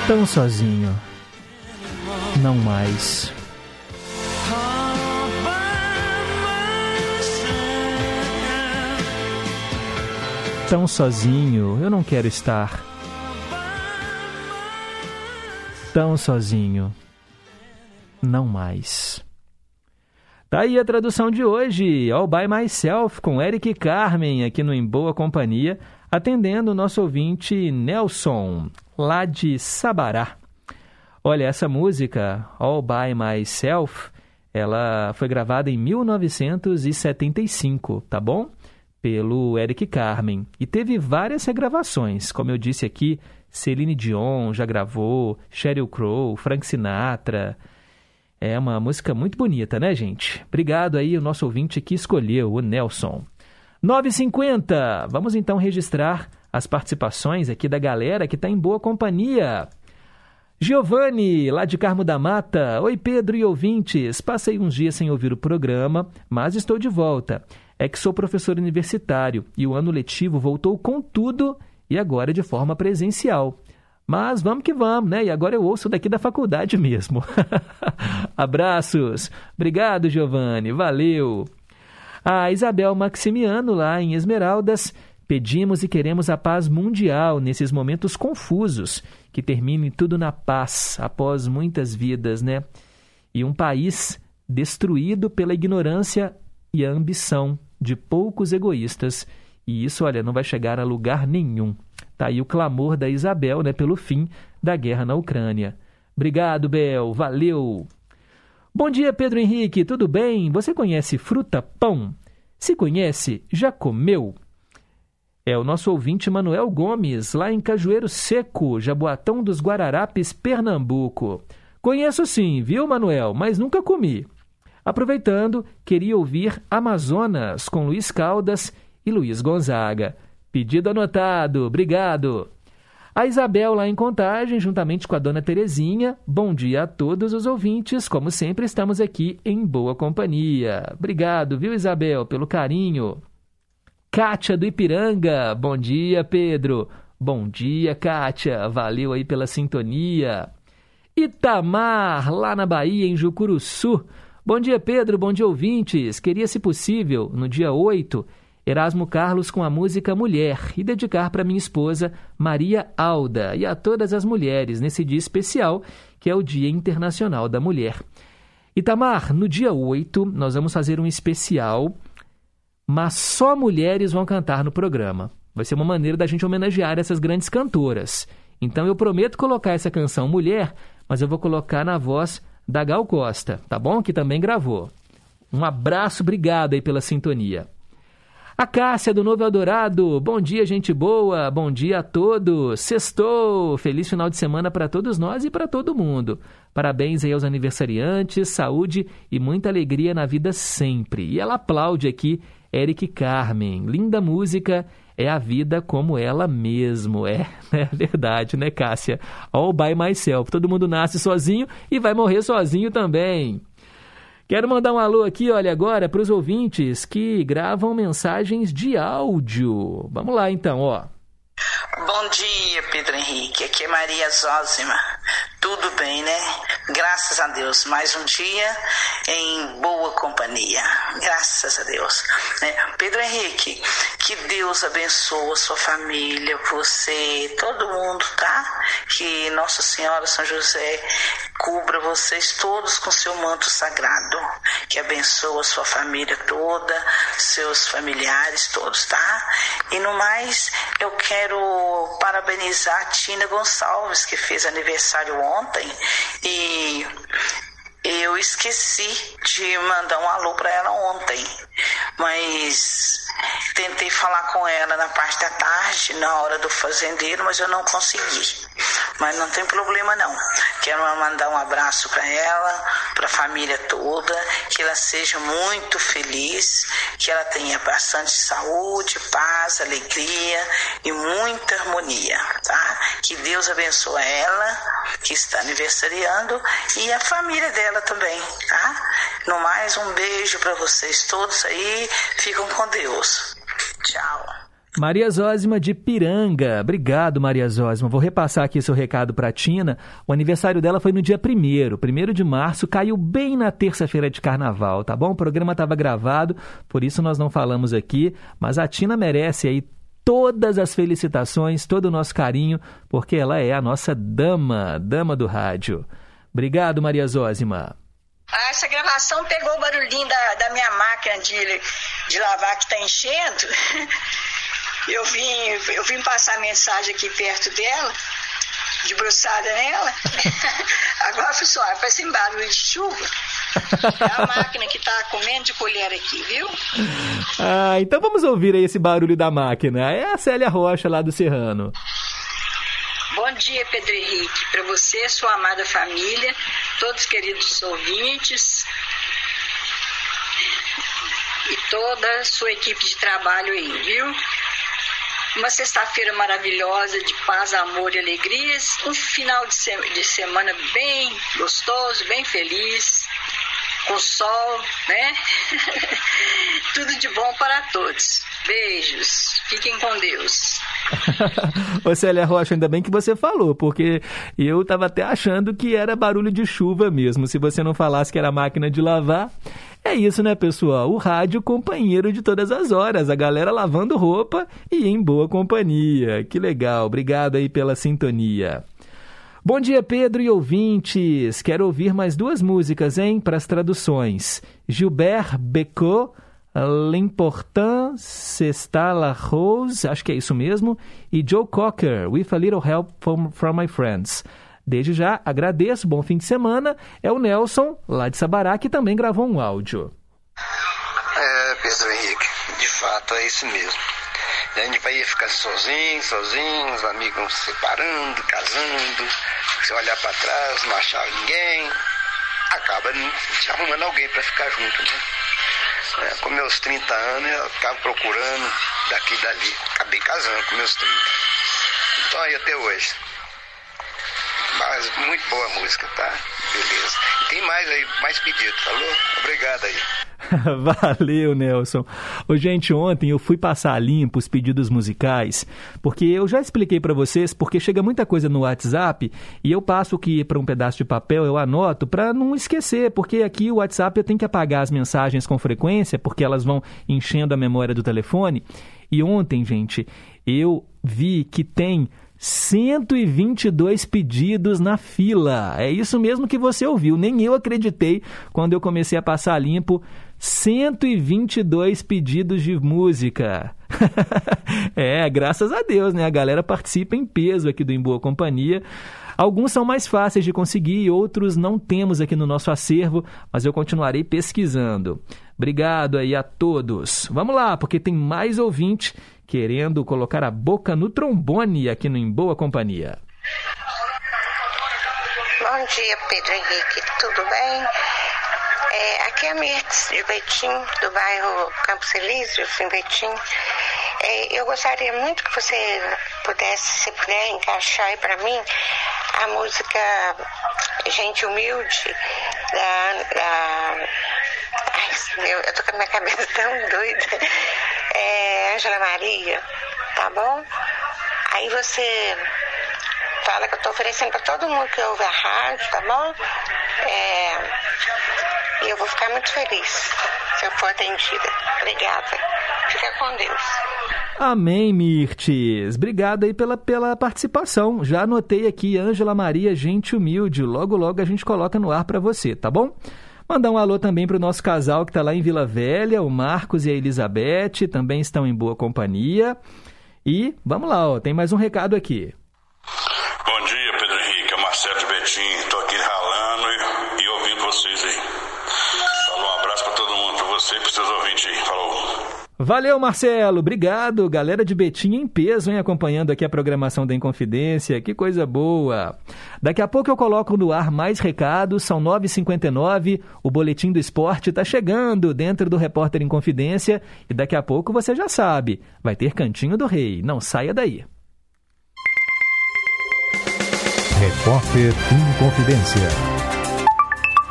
Tão sozinho, não mais. Tão sozinho, eu não quero estar. Tão sozinho, não mais. Tá aí a tradução de hoje, All By Myself, com Eric Carmen, aqui no Em Boa Companhia, atendendo o nosso ouvinte Nelson, lá de Sabará. Olha, essa música, All By Myself, ela foi gravada em 1975, tá bom? Pelo Eric Carmen. E teve várias regravações, como eu disse aqui, Celine Dion já gravou, Sheryl Crow, Frank Sinatra. É uma música muito bonita, né, gente? Obrigado aí o nosso ouvinte que escolheu, o Nelson. 9h50, vamos então registrar as participações aqui da galera que está em boa companhia. Giovanni, lá de Carmo da Mata. Oi, Pedro e ouvintes. Passei uns dias sem ouvir o programa, mas estou de volta. É que sou professor universitário e o ano letivo voltou com tudo e agora de forma presencial. Mas vamos que vamos, né? E agora eu ouço daqui da faculdade mesmo. *laughs* Abraços. Obrigado, Giovanni. Valeu. A Isabel Maximiano, lá em Esmeraldas, pedimos e queremos a paz mundial nesses momentos confusos, que termine tudo na paz após muitas vidas, né? E um país destruído pela ignorância e a ambição de poucos egoístas. E isso, olha, não vai chegar a lugar nenhum. Tá aí o clamor da Isabel, né, pelo fim da guerra na Ucrânia. Obrigado, Bel. Valeu. Bom dia, Pedro Henrique. Tudo bem? Você conhece fruta pão? Se conhece, já comeu? É o nosso ouvinte Manuel Gomes, lá em Cajueiro Seco, Jaboatão dos Guararapes, Pernambuco. Conheço sim, viu, Manuel, mas nunca comi. Aproveitando, queria ouvir Amazonas com Luiz Caldas e Luiz Gonzaga. Pedido anotado, obrigado. A Isabel lá em Contagem, juntamente com a dona Terezinha. Bom dia a todos os ouvintes. Como sempre, estamos aqui em boa companhia. Obrigado, viu, Isabel, pelo carinho. Kátia do Ipiranga. Bom dia, Pedro. Bom dia, Kátia. Valeu aí pela sintonia. Itamar, lá na Bahia, em Jucuruçu. Bom dia, Pedro. Bom dia, ouvintes. Queria, se possível, no dia 8, Erasmo Carlos com a música Mulher e dedicar para minha esposa Maria Alda e a todas as mulheres nesse dia especial, que é o Dia Internacional da Mulher. Itamar, no dia 8, nós vamos fazer um especial mas só mulheres vão cantar no programa. Vai ser uma maneira da gente homenagear essas grandes cantoras. Então eu prometo colocar essa canção Mulher, mas eu vou colocar na voz da Gal Costa, tá bom? Que também gravou. Um abraço, obrigado aí pela sintonia. A Cássia do Novo Eldorado, bom dia, gente boa, bom dia a todos. Sextou, feliz final de semana para todos nós e para todo mundo. Parabéns aí aos aniversariantes, saúde e muita alegria na vida sempre. E ela aplaude aqui Eric Carmen. Linda música, é a vida como ela mesmo. É, *laughs* é verdade, né, Cássia? All by myself. Todo mundo nasce sozinho e vai morrer sozinho também. Quero mandar um alô aqui, olha, agora para os ouvintes que gravam mensagens de áudio. Vamos lá então, ó.
Bom dia, Pedro Henrique. Aqui é Maria Zózima. Tudo bem, né? Graças a Deus. Mais um dia em boa companhia. Graças a Deus. Né? Pedro Henrique, que Deus abençoe a sua família, você, todo mundo, tá? Que Nossa Senhora São José cubra vocês todos com seu manto sagrado. Que abençoe a sua família toda, seus familiares todos, tá? E no mais, eu quero parabenizar a Tina Gonçalves, que fez aniversário ontem ontem e eu esqueci de mandar um alô para ela ontem, mas tentei falar com ela na parte da tarde, na hora do fazendeiro, mas eu não consegui. Mas não tem problema não. Quero mandar um abraço para ela, para a família toda, que ela seja muito feliz, que ela tenha bastante saúde, paz, alegria e muita harmonia, tá? Que Deus abençoe ela, que está aniversariando, e a família dela também, tá? No mais, um beijo para vocês todos aí, ficam com Deus. Tchau.
Maria Zózima de Piranga. Obrigado, Maria Zózima. Vou repassar aqui seu recado para Tina. O aniversário dela foi no dia 1 1 de março, caiu bem na terça-feira de carnaval, tá bom? O programa estava gravado, por isso nós não falamos aqui, mas a Tina merece aí todas as felicitações, todo o nosso carinho, porque ela é a nossa dama, dama do rádio. Obrigado, Maria Zózima.
Essa gravação pegou o barulhinho da, da minha máquina de, de lavar que está enchendo. *laughs* Eu vim, eu vim passar mensagem aqui perto dela, debruçada nela. *laughs* Agora, pessoal, faz sem barulho de chuva. É a máquina que está comendo de colher aqui, viu?
Ah, então vamos ouvir aí esse barulho da máquina. É a Célia Rocha lá do Serrano.
Bom dia, Pedro Henrique. Para você, sua amada família, todos os queridos ouvintes e toda a sua equipe de trabalho aí, viu? Uma sexta-feira maravilhosa de paz, amor e alegrias. Um final de, se de semana bem gostoso, bem feliz, com sol, né? *laughs* Tudo de bom para todos. Beijos. Fiquem com Deus. *laughs*
Ô Célia Rocha, ainda bem que você falou, porque eu estava até achando que era barulho de chuva mesmo. Se você não falasse que era máquina de lavar, é isso, né, pessoal? O rádio companheiro de todas as horas, a galera lavando roupa e em boa companhia. Que legal, obrigado aí pela sintonia. Bom dia, Pedro e ouvintes. Quero ouvir mais duas músicas, hein, para as traduções. Gilbert Becot, L'important, c'est la rose, acho que é isso mesmo, e Joe Cocker, With a Little Help from, from My Friends. Desde já, agradeço, bom fim de semana. É o Nelson, lá de Sabará, que também gravou um áudio.
É, Pedro Henrique, de fato, é isso mesmo. A gente vai ficar sozinho, sozinho, os amigos se separando, casando, se olhar para trás, não achar ninguém, acaba se arrumando alguém para ficar junto, né? É, com meus 30 anos, eu estava procurando daqui e dali. Acabei casando com meus 30. Então aí até hoje. Mas muito boa música, tá? Beleza. E tem mais aí, mais pedido, falou? Obrigado aí. *laughs*
Valeu, Nelson. Ô, gente, ontem eu fui passar limpo os pedidos musicais, porque eu já expliquei para vocês, porque chega muita coisa no WhatsApp e eu passo que para um pedaço de papel eu anoto para não esquecer, porque aqui o WhatsApp eu tenho que apagar as mensagens com frequência, porque elas vão enchendo a memória do telefone. E ontem, gente, eu vi que tem 122 pedidos na fila. É isso mesmo que você ouviu. Nem eu acreditei quando eu comecei a passar limpo 122 pedidos de música. *laughs* é, graças a Deus, né? A galera participa em peso aqui do Em Boa Companhia. Alguns são mais fáceis de conseguir, outros não temos aqui no nosso acervo, mas eu continuarei pesquisando. Obrigado aí a todos. Vamos lá, porque tem mais ouvinte querendo colocar a boca no trombone aqui no Em Boa Companhia.
Bom dia, Pedro Henrique. Tudo bem? É, aqui é a Mirtz de Betim, do bairro Campos Elíseos, em Betim. É, eu gostaria muito que você pudesse, se puder, encaixar aí para mim a música Gente Humilde da. da... Meu, eu tô com a minha cabeça *laughs* tão doida. É Angela Maria, tá bom? Aí você fala que eu tô oferecendo para todo mundo que ouve a rádio, tá bom? É, e eu vou ficar muito feliz se eu for atendida. Obrigada. Fica com Deus.
Amém, Mirtes. Obrigado aí pela, pela participação. Já anotei aqui, Ângela Maria, gente humilde. Logo, logo a gente coloca no ar para você, tá bom? Mandar um alô também para o nosso casal que está lá em Vila Velha, o Marcos e a Elizabeth, também estão em boa companhia. E vamos lá, ó, tem mais um recado aqui.
Bom dia, Pedro Henrique, é Marcelo de Betim.
Valeu, Marcelo. Obrigado. Galera de Betim em peso, hein, acompanhando aqui a programação da Inconfidência. Que coisa boa. Daqui a pouco eu coloco no ar mais recados. São 9h59. O Boletim do Esporte está chegando dentro do Repórter Inconfidência. E daqui a pouco você já sabe, vai ter Cantinho do Rei. Não saia daí.
Repórter Inconfidência.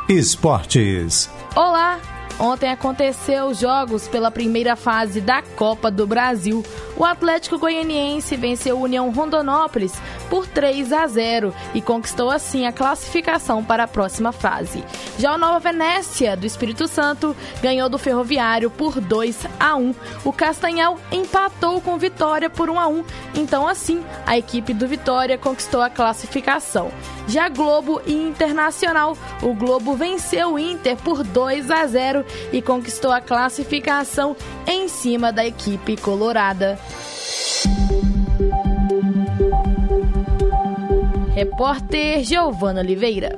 Esportes.
Olá! Ontem aconteceu os jogos pela primeira fase da Copa do Brasil. O Atlético Goianiense venceu o União Rondonópolis por 3 a 0 e conquistou assim a classificação para a próxima fase. Já o Nova Venécia do Espírito Santo ganhou do Ferroviário por 2 a 1. O Castanhal empatou com Vitória por 1 a 1. Então assim, a equipe do Vitória conquistou a classificação. Já Globo e Internacional, o Globo venceu o Inter por 2 a 0 e conquistou a classificação em cima da equipe colorada. Repórter Giovana Oliveira.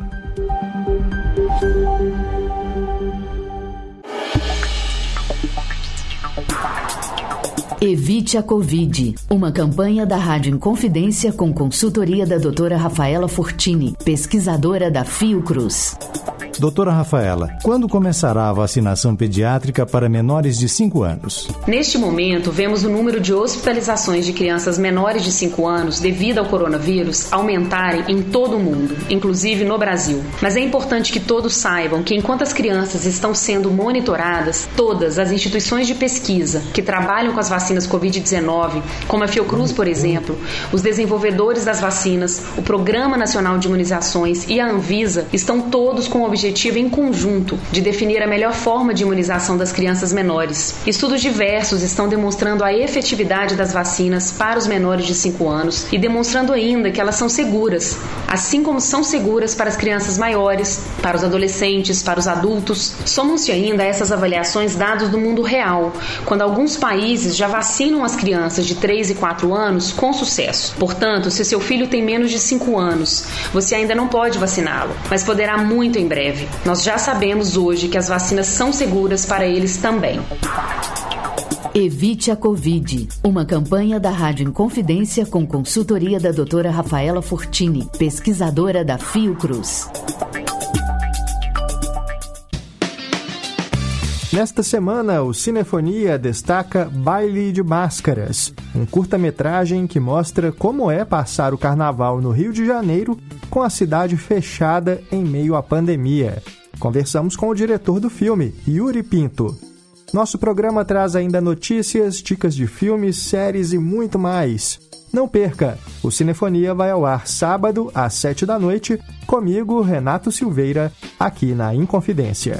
Evite a Covid. Uma campanha da Rádio Inconfidência com consultoria da doutora Rafaela Fortini, pesquisadora da Fiocruz.
Doutora Rafaela, quando começará a vacinação pediátrica para menores de 5 anos?
Neste momento, vemos o número de hospitalizações de crianças menores de 5 anos devido ao coronavírus aumentarem em todo o mundo, inclusive no Brasil. Mas é importante que todos saibam que enquanto as crianças estão sendo monitoradas, todas as instituições de pesquisa que trabalham com as vacinas Covid-19, como a Fiocruz, por exemplo, os desenvolvedores das vacinas, o Programa Nacional de Imunizações e a Anvisa, estão todos com o objetivo objetivo em conjunto de definir a melhor forma de imunização das crianças menores. Estudos diversos estão demonstrando a efetividade das vacinas para os menores de 5 anos e demonstrando ainda que elas são seguras, assim como são seguras para as crianças maiores, para os adolescentes, para os adultos. Somam-se ainda a essas avaliações dados do mundo real, quando alguns países já vacinam as crianças de 3 e 4 anos com sucesso. Portanto, se seu filho tem menos de 5 anos, você ainda não pode vaciná-lo, mas poderá muito em breve. Nós já sabemos hoje que as vacinas são seguras para eles também.
Evite a Covid. Uma campanha da Rádio Inconfidência com consultoria da doutora Rafaela Fortini, pesquisadora da Fiocruz.
Nesta semana, o Cinefonia destaca Baile de Máscaras, um curta-metragem que mostra como é passar o carnaval no Rio de Janeiro com a cidade fechada em meio à pandemia. Conversamos com o diretor do filme, Yuri Pinto. Nosso programa traz ainda notícias, dicas de filmes, séries e muito mais. Não perca! O Cinefonia vai ao ar sábado às sete da noite, comigo, Renato Silveira, aqui na Inconfidência.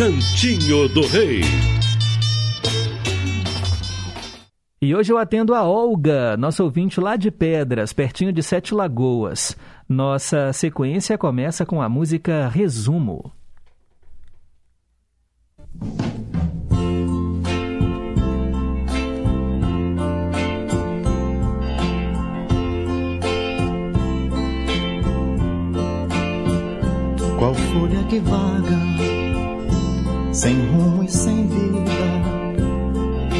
Cantinho do Rei.
E hoje eu atendo a Olga, nossa ouvinte lá de Pedras, pertinho de Sete Lagoas. Nossa sequência começa com a música Resumo.
Qual folha que vaga, sem rumo e sem vida,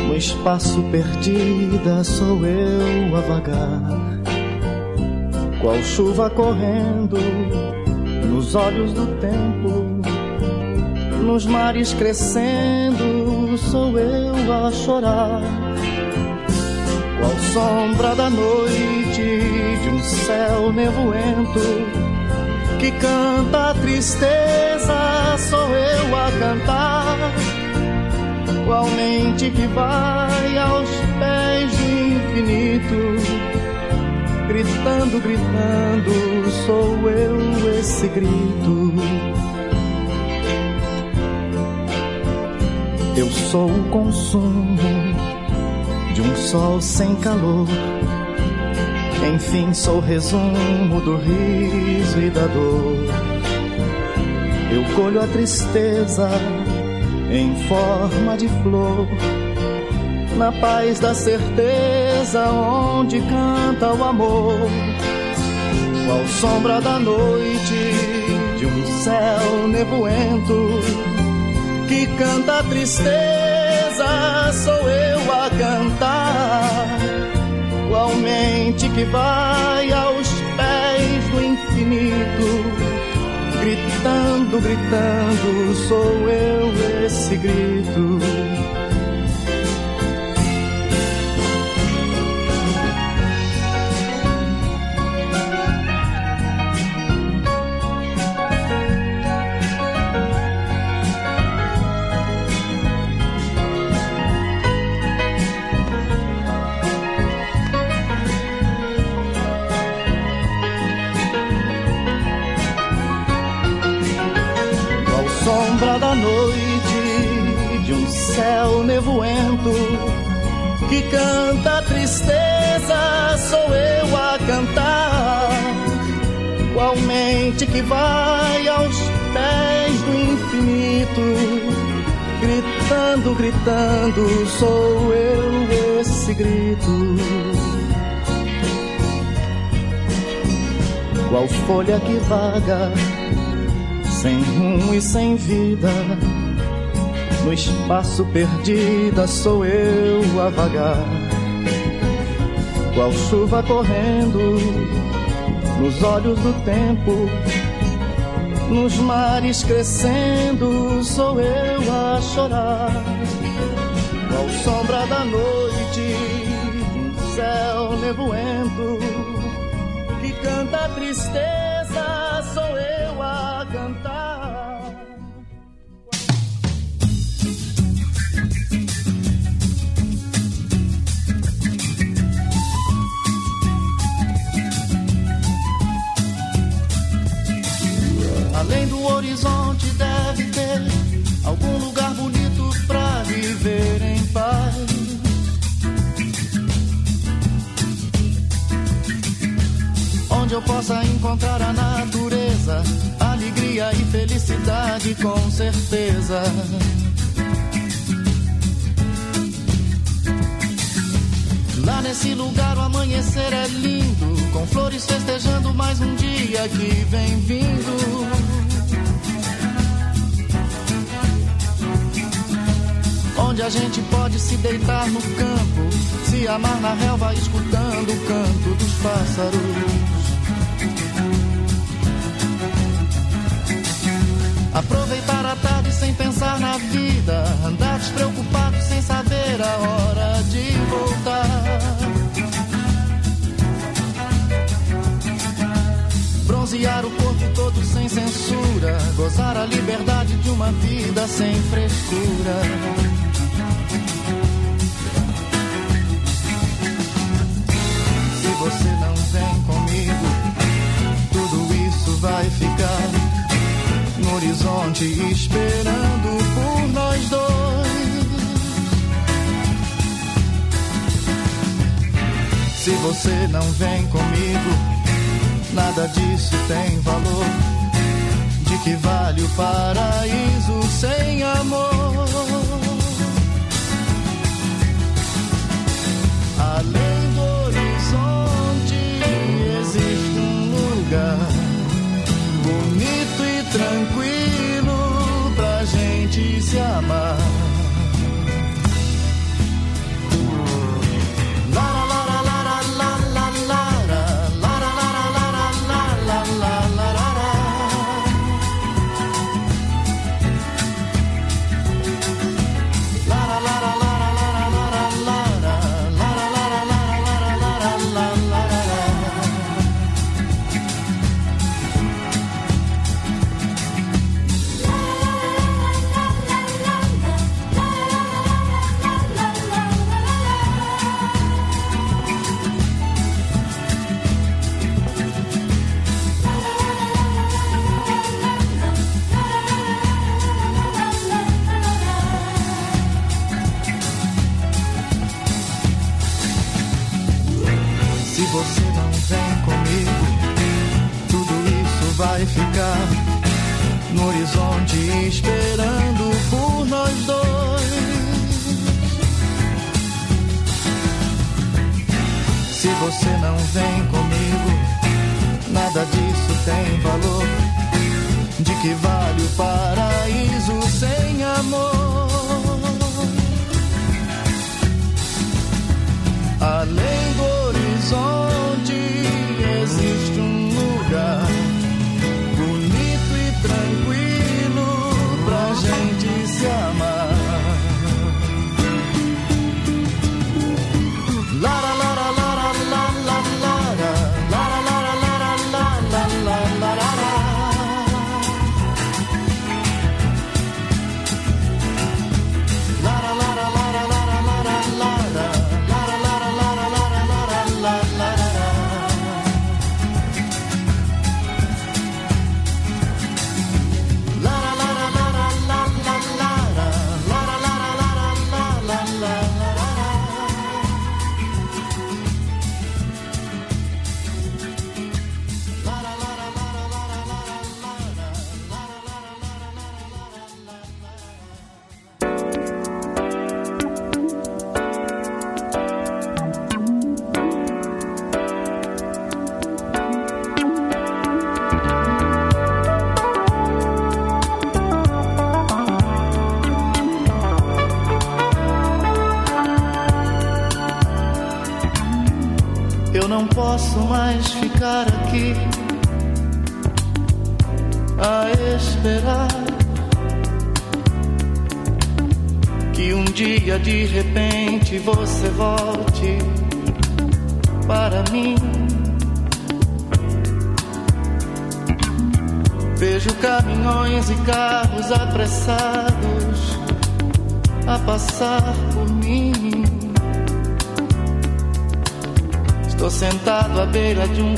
no espaço perdida sou eu a vagar. Qual chuva correndo nos olhos do tempo, nos mares crescendo, sou eu a chorar. Qual sombra da noite de um céu nevoento que canta a tristeza, sou eu a cantar. Qual mente que vai aos pés do infinito gritando, gritando, sou eu esse grito. Eu sou o consumo de um sol sem calor. Enfim, sou resumo do riso e da dor. Eu colho a tristeza em forma de flor na paz da certeza onde canta o amor. Qual sombra da noite de um céu nevoento que canta a tristeza, sou eu a cantar. Qual mente que vai aos pés do infinito, gritando, gritando, sou eu esse grito. Céu nevoento que canta a tristeza, sou eu a cantar. Qual mente que vai aos pés do infinito, gritando, gritando, sou eu esse grito. Qual folha que vaga sem rumo e sem vida. No espaço perdida sou eu a vagar. Qual chuva correndo nos olhos do tempo, nos mares crescendo, sou eu a chorar. Qual sombra da noite, céu nevoento, que canta a tristeza, sou eu horizonte deve ter algum lugar bonito pra viver em paz. Onde eu possa encontrar a natureza, alegria e felicidade com certeza. Lá nesse lugar o amanhecer é lindo, com flores festejando mais um dia que vem vindo. Onde a gente pode se deitar no campo, se amar na relva, escutando o canto dos pássaros. Aproveitar a tarde sem pensar na vida, andar despreocupado sem saber a hora de voltar. Bronzear o corpo todo sem censura, gozar a liberdade de uma vida sem frescura. Você não vem comigo, tudo isso vai ficar no horizonte esperando por nós dois. Se você não vem comigo, nada disso tem valor. De que vale o paraíso sem amor? Tranquilo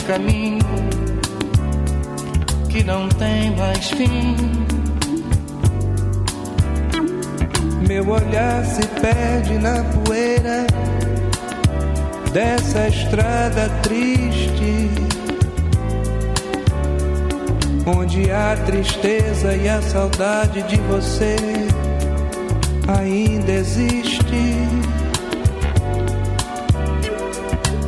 caminho que não tem mais fim.
Meu olhar se perde na poeira dessa estrada triste, onde a tristeza e a saudade de você ainda existe.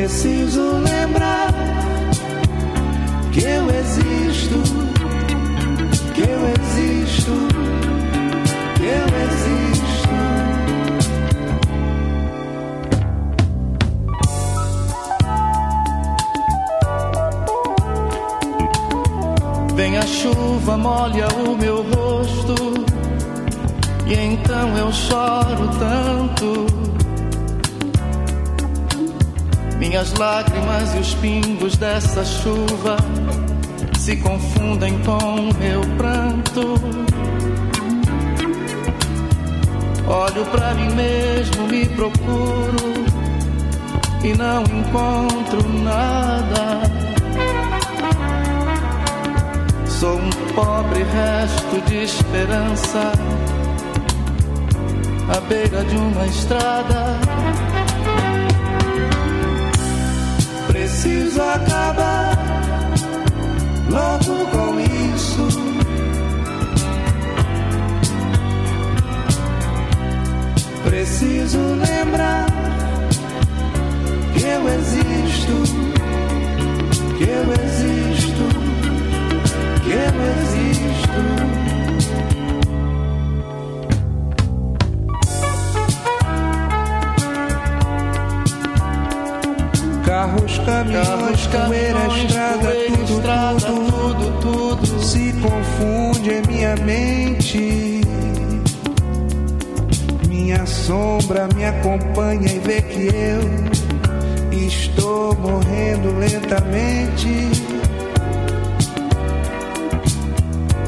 Preciso lembrar que eu existo, que eu existo, que eu existo.
Vem a chuva, molha o meu rosto, e então eu choro tanto. Minhas lágrimas e os pingos dessa chuva se confundem com meu pranto. Olho pra mim mesmo, me procuro e não encontro nada. Sou um pobre resto de esperança à beira de uma estrada.
Preciso acabar logo com isso. Preciso lembrar que eu existo, que eu existo, que eu existo. Carros, caminhões, poeira, estrada, tudo,
estrada,
tudo,
tudo, tudo
se confunde em minha mente. Minha sombra me acompanha e vê que eu estou morrendo lentamente.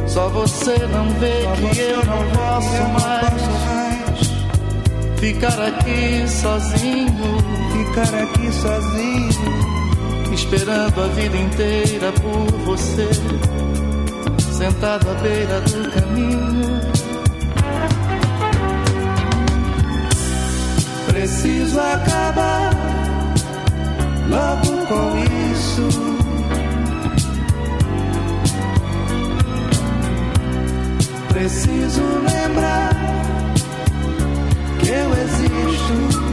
Só você não vê
Só
que eu não
vê
posso
eu não posso mais
ficar aqui sozinho,
ficar aqui sozinho,
esperando a vida inteira por você, sentado à beira do caminho.
Preciso acabar logo com isso. Preciso lembrar que eu existo,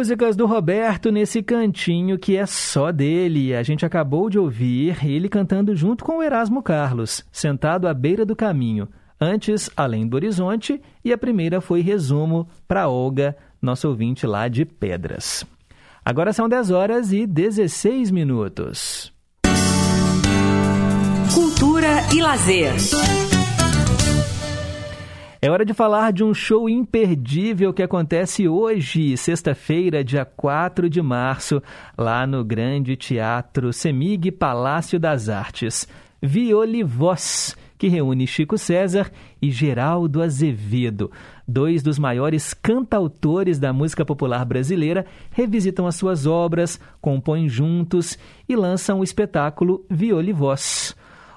músicas do Roberto nesse cantinho que é só dele. A gente acabou de ouvir ele cantando junto com o Erasmo Carlos, sentado à beira do caminho. Antes, Além do Horizonte, e a primeira foi resumo para Olga, nosso ouvinte lá de Pedras. Agora são 10 horas e 16 minutos.
Cultura e lazer.
É hora de falar de um show imperdível que acontece hoje, sexta-feira, dia 4 de março, lá no Grande Teatro Semig Palácio das Artes. Violivoz, que reúne Chico César e Geraldo Azevedo. Dois dos maiores cantautores da música popular brasileira revisitam as suas obras, compõem juntos e lançam o espetáculo Violivoz.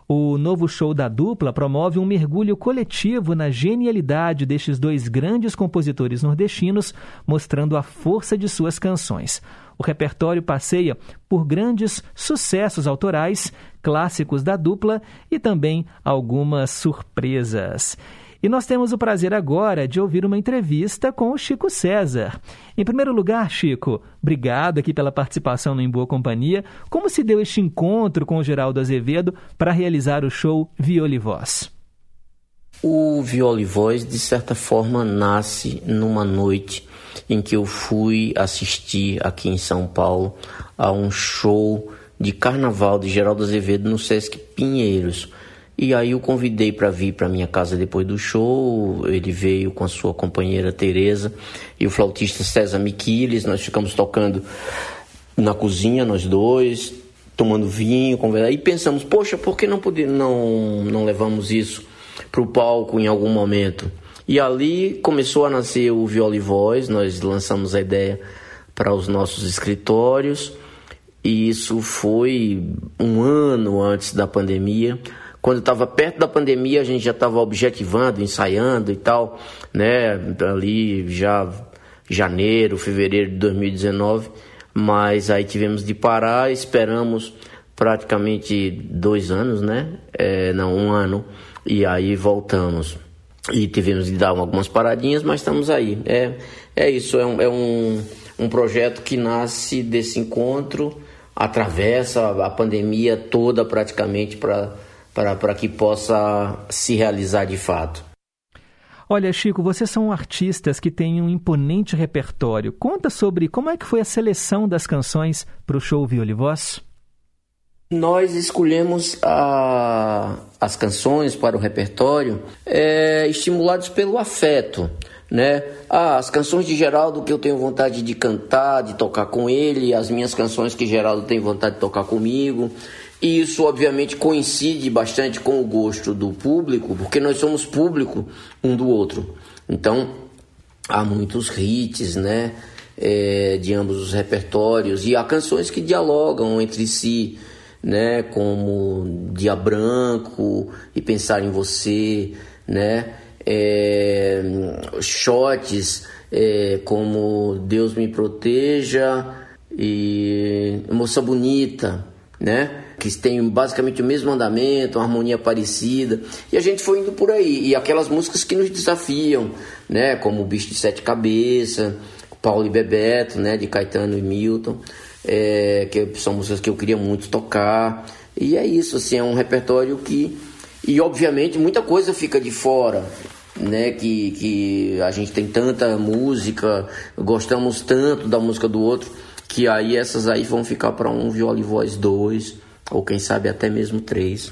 O novo show da dupla promove um mergulho coletivo na genialidade destes dois grandes compositores nordestinos, mostrando a força de suas canções. O repertório passeia por grandes sucessos autorais, clássicos da dupla e também algumas surpresas. E nós temos o prazer agora de ouvir uma entrevista com o Chico César. Em primeiro lugar, Chico, obrigado aqui pela participação no Em Boa Companhia. Como se deu este encontro com o Geraldo Azevedo para realizar o show Viola e Voz?
O Viola e Voz, de certa forma, nasce numa noite em que eu fui assistir aqui em São Paulo a um show de carnaval de Geraldo Azevedo no Sesc Pinheiros. E aí eu convidei para vir para minha casa depois do show. Ele veio com a sua companheira Teresa e o flautista César Miquiles. Nós ficamos tocando na cozinha, nós dois, tomando vinho, conversando. E pensamos, poxa, por que não poder, não não levamos isso para o palco em algum momento? E ali começou a nascer o Viola e Voz. Nós lançamos a ideia para os nossos escritórios. E isso foi um ano antes da pandemia. Quando estava perto da pandemia, a gente já estava objetivando, ensaiando e tal, né? Ali já janeiro, fevereiro de 2019, mas aí tivemos de parar, esperamos praticamente dois anos, né? É, não, um ano, e aí voltamos. E tivemos de dar algumas paradinhas, mas estamos aí. É, é isso, é um, é um, um projeto que nasce desse encontro, atravessa a pandemia toda praticamente para para que possa se realizar de fato.
Olha, Chico, vocês são artistas que têm um imponente repertório. Conta sobre como é que foi a seleção das canções para o show Violivoz.
Nós escolhemos a, as canções para o repertório é, estimulados pelo afeto, né? Ah, as canções de Geraldo que eu tenho vontade de cantar, de tocar com ele, as minhas canções que Geraldo tem vontade de tocar comigo. E isso, obviamente, coincide bastante com o gosto do público, porque nós somos público um do outro. Então, há muitos hits, né? É, de ambos os repertórios e há canções que dialogam entre si, né? Como Dia Branco e Pensar em Você, né? É, shots é, como Deus me proteja e Moça Bonita, né? Que tem basicamente o mesmo andamento, uma harmonia parecida. E a gente foi indo por aí. E aquelas músicas que nos desafiam, né? Como o Bicho de Sete Cabeças, Paulo e Bebeto, né? De Caetano e Milton. É, que são músicas que eu queria muito tocar. E é isso, assim, é um repertório que. E obviamente muita coisa fica de fora. Né, que, que a gente tem tanta música, gostamos tanto da música do outro, que aí essas aí vão ficar para um viola e voz 2, ou quem sabe até mesmo três.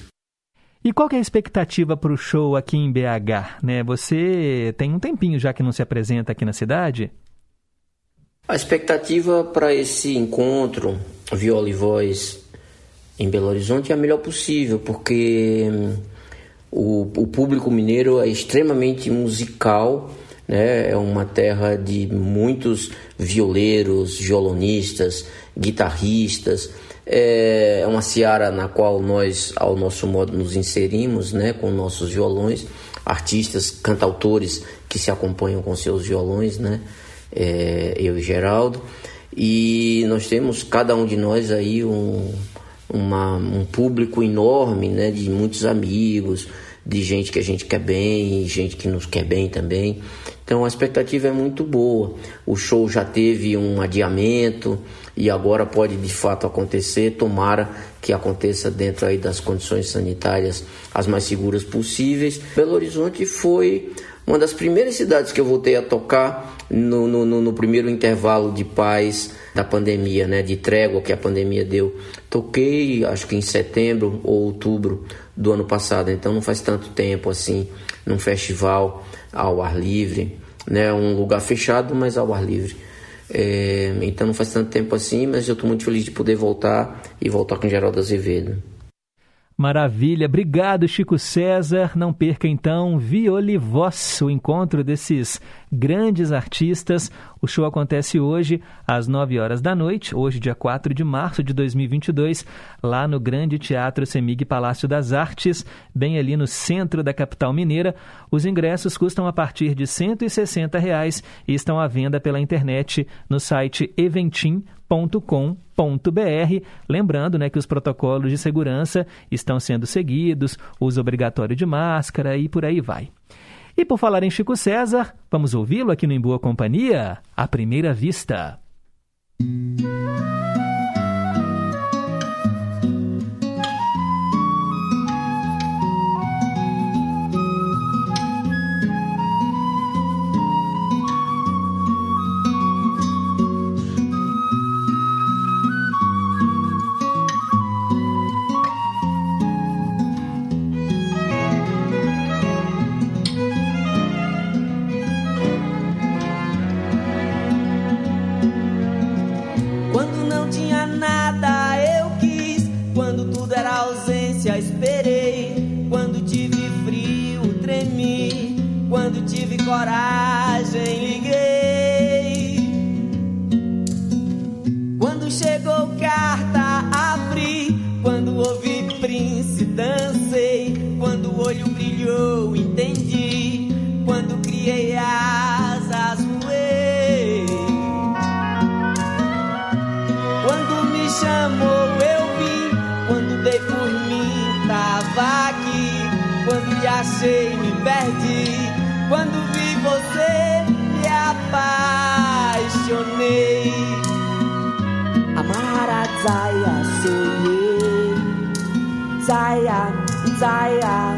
E qual é a expectativa para o show aqui em BH? Né? Você tem um tempinho já que não se apresenta aqui na cidade?
A expectativa para esse encontro Viola e Voz em Belo Horizonte é a melhor possível, porque hum, o, o público mineiro é extremamente musical, né? é uma terra de muitos violeiros, violonistas, guitarristas é uma seara na qual nós, ao nosso modo, nos inserimos, né, com nossos violões, artistas, cantautores que se acompanham com seus violões, né, é, eu e Geraldo, e nós temos cada um de nós aí um, uma, um público enorme, né, de muitos amigos, de gente que a gente quer bem gente que nos quer bem também. Então a expectativa é muito boa. O show já teve um adiamento e agora pode de fato acontecer. Tomara que aconteça dentro aí das condições sanitárias as mais seguras possíveis. Belo Horizonte foi uma das primeiras cidades que eu voltei a tocar no, no, no, primeiro intervalo de paz da pandemia, né, de trégua que a pandemia deu. Toquei, acho que em setembro ou outubro do ano passado, então não faz tanto tempo assim, num festival ao ar livre, né, um lugar fechado, mas ao ar livre. É, então não faz tanto tempo assim, mas eu estou muito feliz de poder voltar e voltar com Geraldo Azevedo.
Maravilha, obrigado Chico César. Não perca então Violivoz, o encontro desses grandes artistas. O show acontece hoje às 9 horas da noite, hoje dia 4 de março de 2022, lá no Grande Teatro Semig Palácio das Artes, bem ali no centro da capital mineira. Os ingressos custam a partir de 160 reais e estão à venda pela internet no site eventim.com www.security.com.br. Lembrando né, que os protocolos de segurança estão sendo seguidos, uso obrigatório de máscara e por aí vai. E por falar em Chico César, vamos ouvi-lo aqui no Em Boa Companhia, à primeira vista.
coragem Zaya,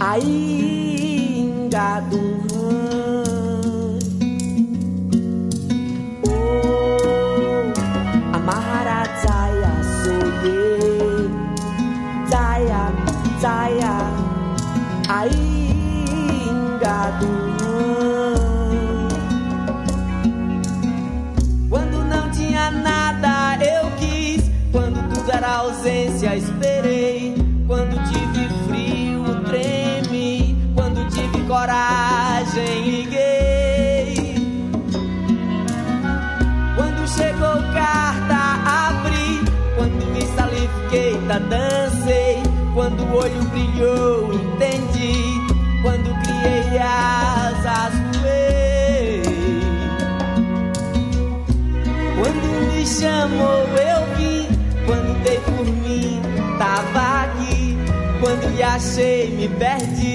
ainda do Chamou eu vim, quando dei por mim tava aqui. Quando lhe achei me perdi,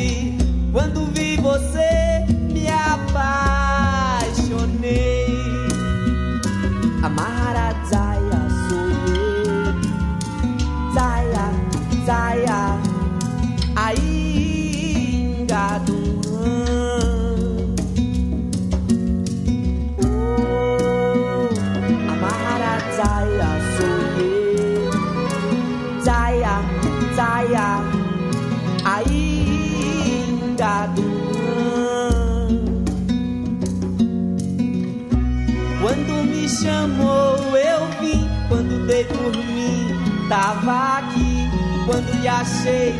lhe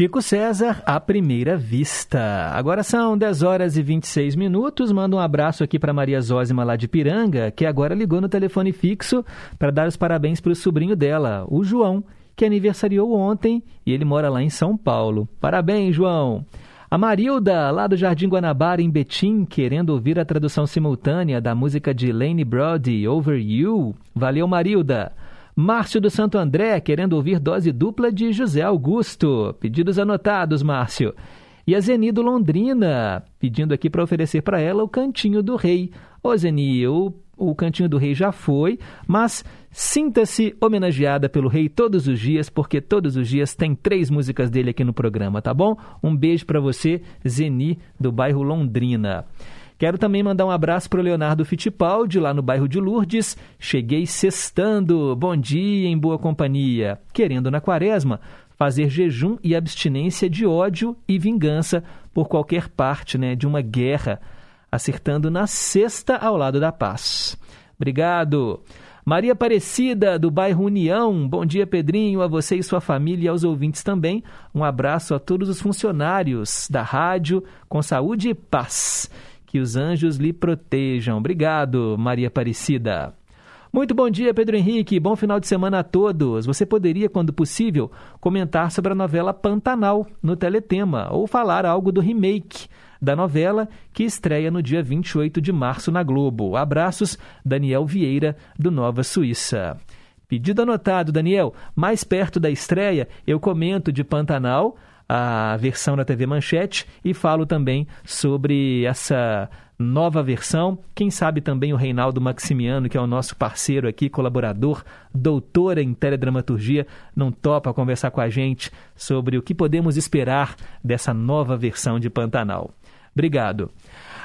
Chico César, à primeira vista. Agora são 10 horas e 26 minutos. Manda um abraço aqui para Maria Zózima lá de Piranga, que agora ligou no telefone fixo para dar os parabéns para o sobrinho dela, o João, que aniversariou ontem e ele mora lá em São Paulo. Parabéns, João! A Marilda, lá do Jardim Guanabara, em Betim, querendo ouvir a tradução simultânea da música de Lane Brody, Over You. Valeu, Marilda! Márcio do Santo André, querendo ouvir dose dupla de José Augusto. Pedidos anotados, Márcio. E a Zeni do Londrina, pedindo aqui para oferecer para ela o Cantinho do Rei. Ô Zeni, o, o Cantinho do Rei já foi, mas sinta-se homenageada pelo Rei todos os dias, porque todos os dias tem três músicas dele aqui no programa, tá bom? Um beijo para você, Zeni, do bairro Londrina. Quero também mandar um abraço para o Leonardo Fittipaldi, lá no bairro de Lourdes. Cheguei sextando. Bom dia, em boa companhia. Querendo na quaresma fazer jejum e abstinência de ódio e vingança por qualquer parte né, de uma guerra, acertando na sexta ao lado da paz. Obrigado. Maria Aparecida, do bairro União. Bom dia, Pedrinho, a você e sua família e aos ouvintes também. Um abraço a todos os funcionários da rádio, com saúde e paz. Que os anjos lhe protejam. Obrigado, Maria Aparecida. Muito bom dia, Pedro Henrique. Bom final de semana a todos. Você poderia, quando possível, comentar sobre a novela Pantanal no Teletema ou falar algo do remake da novela que estreia no dia 28 de março na Globo. Abraços, Daniel Vieira, do Nova Suíça. Pedido anotado, Daniel. Mais perto da estreia, eu comento de Pantanal a versão da TV Manchete e falo também sobre essa nova versão. Quem sabe também o Reinaldo Maximiano, que é o nosso parceiro aqui, colaborador, doutor em teledramaturgia, não topa conversar com a gente sobre o que podemos esperar dessa nova versão de Pantanal. Obrigado.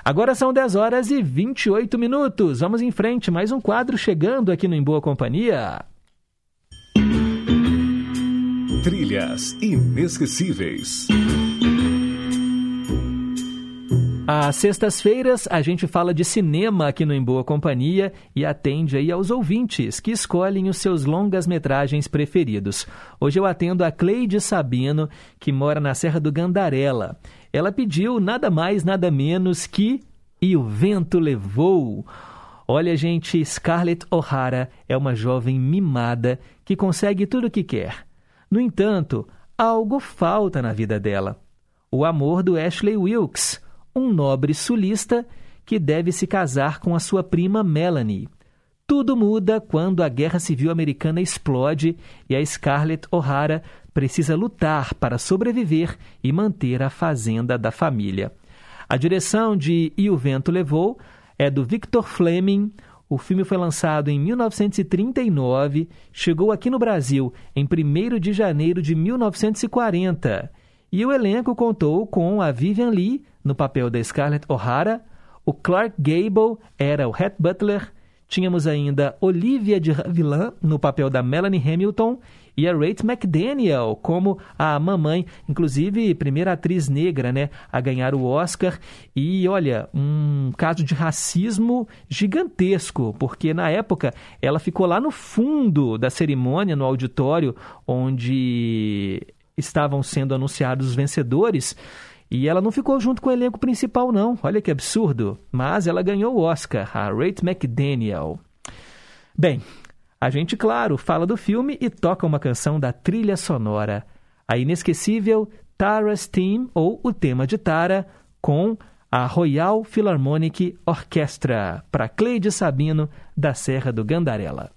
Agora são 10 horas e 28 minutos. Vamos em frente, mais um quadro chegando aqui no Em Boa Companhia.
Trilhas inesquecíveis.
Às sextas-feiras, a gente fala de cinema aqui no Em Boa Companhia e atende aí aos ouvintes que escolhem os seus longas-metragens preferidos. Hoje eu atendo a Cleide Sabino, que mora na Serra do Gandarela. Ela pediu nada mais, nada menos que E o Vento Levou. Olha, gente, Scarlett O'Hara é uma jovem mimada que consegue tudo o que quer. No entanto, algo falta na vida dela. O amor do Ashley Wilkes, um nobre sulista que deve se casar com a sua prima Melanie. Tudo muda quando a Guerra Civil Americana explode e a Scarlett O'Hara precisa lutar para sobreviver e manter a fazenda da família. A direção de E o Vento Levou é do Victor Fleming, o filme foi lançado em 1939, chegou aqui no Brasil em 1 de janeiro de 1940. E o elenco contou com a Vivian Lee, no papel da Scarlett O'Hara, o Clark Gable era o Hat Butler, tínhamos ainda Olivia de Havilland no papel da Melanie Hamilton e a Rachel McDaniel como a mamãe, inclusive primeira atriz negra, né, a ganhar o Oscar. E olha, um caso de racismo gigantesco, porque na época ela ficou lá no fundo da cerimônia, no auditório onde estavam sendo anunciados os vencedores. E ela não ficou junto com o elenco principal, não. Olha que absurdo. Mas ela ganhou o Oscar, a Rachel McDaniel. Bem, a gente, claro, fala do filme e toca uma canção da trilha sonora. A inesquecível Tara's Theme, ou o tema de Tara, com a Royal Philharmonic Orchestra, para Cleide Sabino, da Serra do Gandarela.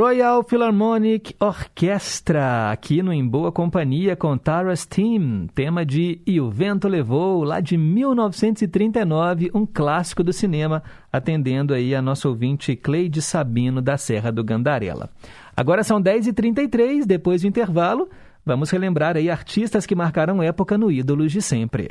Royal Philharmonic Orchestra, aqui no Em Boa Companhia com Tara's Team, tema de E o Vento Levou, lá de 1939, um clássico do cinema, atendendo aí a nosso ouvinte Cleide Sabino, da Serra do Gandarela. Agora são 10h33, depois do intervalo, vamos relembrar aí artistas que marcaram época no Ídolos de Sempre.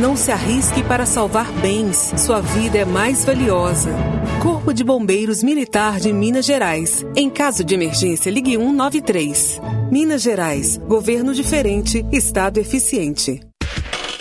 Não se arrisque para salvar bens. Sua vida é mais valiosa. Corpo de Bombeiros Militar de Minas Gerais. Em caso de emergência, ligue 193. Minas Gerais. Governo diferente, Estado eficiente.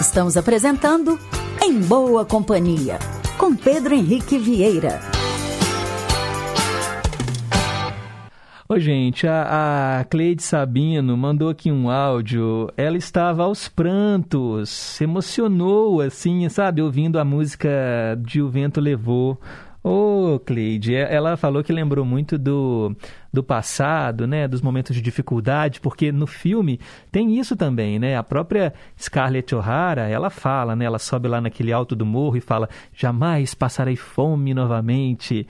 Estamos apresentando Em Boa Companhia, com Pedro Henrique Vieira.
Ô, gente, a, a Cleide Sabino mandou aqui um áudio. Ela estava aos prantos, emocionou, assim, sabe, ouvindo a música de O Vento Levou. Ô, oh, Cleide, ela falou que lembrou muito do, do passado, né, dos momentos de dificuldade, porque no filme tem isso também, né? A própria Scarlett O'Hara, ela fala, né, ela sobe lá naquele alto do morro e fala: "Jamais passarei fome novamente".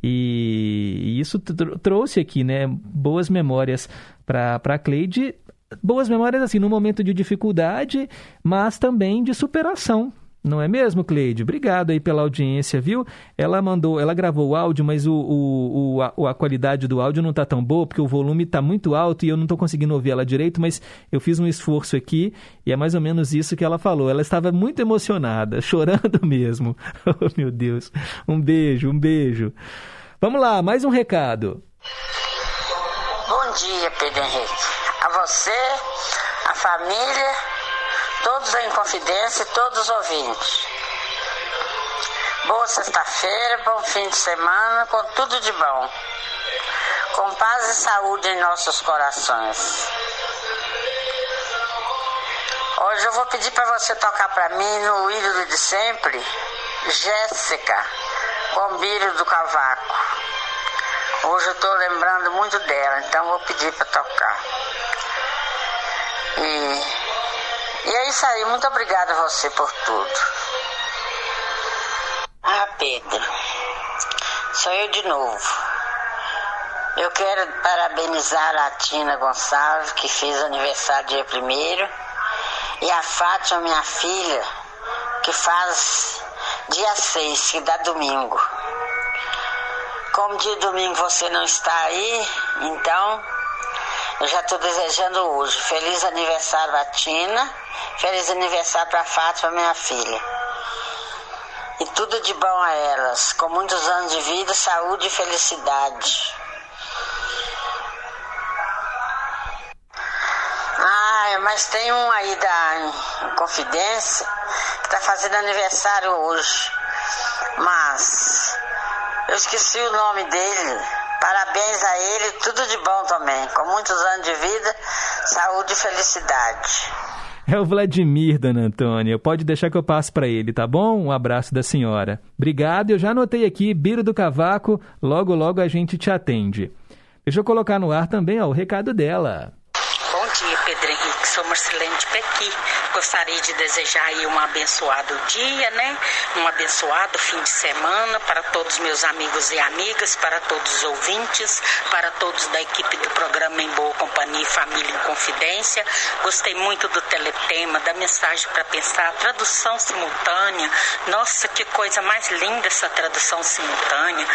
E, isso tr trouxe aqui, né, boas memórias para para Cleide, boas memórias assim no momento de dificuldade, mas também de superação, não é mesmo, Cleide? Obrigado aí pela audiência, viu? Ela mandou, ela gravou o áudio, mas o, o, o a, a, qualidade do áudio não está tão boa, porque o volume está muito alto e eu não estou conseguindo ouvir ela direito, mas eu fiz um esforço aqui e é mais ou menos isso que ela falou. Ela estava muito emocionada, *laughs* chorando mesmo. *laughs* Oh, meu Deus. Um beijo, um beijo. Vamos lá, mais um recado.
Bom dia, Pedro Henrique. A você, a família todos em confidência e todos os ouvintes. Boa sexta-feira, bom fim de semana, com tudo de bom. Com paz e saúde em nossos corações. Hoje eu vou pedir para você tocar para mim no ídolo de sempre, Jéssica, Bombiro do Cavaco. Hoje eu estou lembrando muito dela, então vou pedir para tocar. E e é isso aí, muito obrigada a você por tudo. Ah, Pedro, sou eu de novo. Eu quero parabenizar a Tina Gonçalves, que fez aniversário dia 1 e a Fátima, minha filha, que faz dia 6, que dá domingo. Como dia domingo você não está aí, então eu já estou desejando hoje. Feliz aniversário a Tina Feliz aniversário para Fátima, minha filha. E tudo de bom a elas, com muitos anos de vida, saúde e felicidade. Ah, mas tem um aí da Confidência que está fazendo aniversário hoje. Mas eu esqueci o nome dele. Parabéns a ele, tudo de bom também. Com muitos anos de vida, saúde e felicidade.
É o Vladimir, dona Antônia. Pode deixar que eu passe para ele, tá bom? Um abraço da senhora. Obrigado, eu já anotei aqui, Biro do Cavaco, logo logo a gente te atende. Deixa eu colocar no ar também ó, o recado dela.
Dia, Pedro Henrique. Sou Marcelene de Pequi gostaria de desejar aí um abençoado dia, né? Um abençoado fim de semana para todos meus amigos e amigas, para todos os ouvintes, para todos da equipe do programa Em Boa Companhia Família em Confidência. Gostei muito do teletema, da mensagem para pensar, tradução simultânea. Nossa, que coisa mais linda essa tradução simultânea.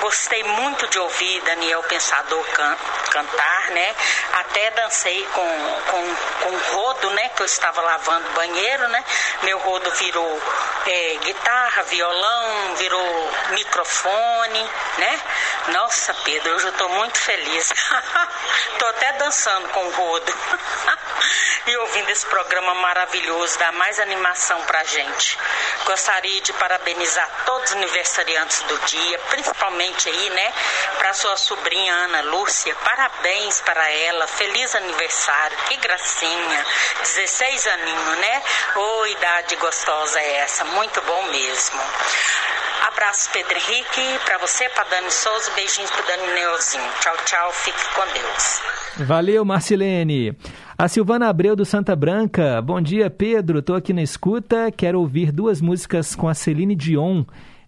Gostei muito de ouvir Daniel Pensador can cantar, né? Até dancei com, com, com rodo, né? Que eu estava lavando banheiro, né? Meu rodo virou é, guitarra, violão, virou microfone, né? Nossa, Pedro, hoje eu estou muito feliz. *laughs* Estou até dançando com o rodo. *laughs* e ouvindo esse programa maravilhoso, dá mais animação pra gente. Gostaria de parabenizar todos os aniversariantes do dia, principalmente aí, né, para sua sobrinha Ana Lúcia. Parabéns para ela, feliz aniversário, que gracinha. 16 aninhos, né? Ô, oh, idade gostosa é essa, muito bom mesmo. Abraço, Pedro Henrique, para você, para Dani Souza, beijinhos para Dani Neuzinho. Tchau, tchau, fique com Deus.
Valeu, Marcilene. A Silvana Abreu do Santa Branca. Bom dia, Pedro. Estou aqui na escuta. Quero ouvir duas músicas com a Celine Dion.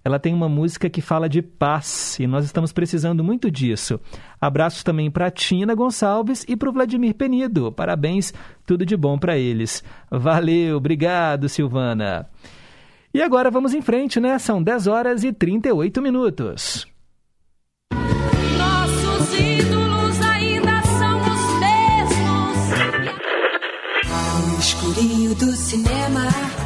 Ela tem uma música que fala de paz e nós estamos precisando muito disso. Abraços também para Tina Gonçalves e para o Vladimir Penido. Parabéns, tudo de bom para eles. Valeu, obrigado, Silvana. E agora vamos em frente, né? São 10 horas e 38 minutos.
Nossos ídolos ainda são os mesmos. No escurinho do cinema.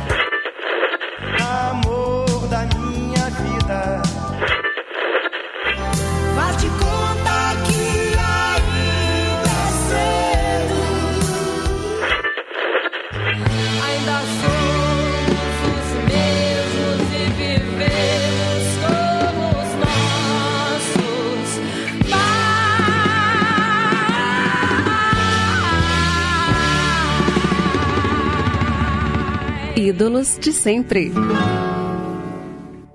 Ídolos de sempre.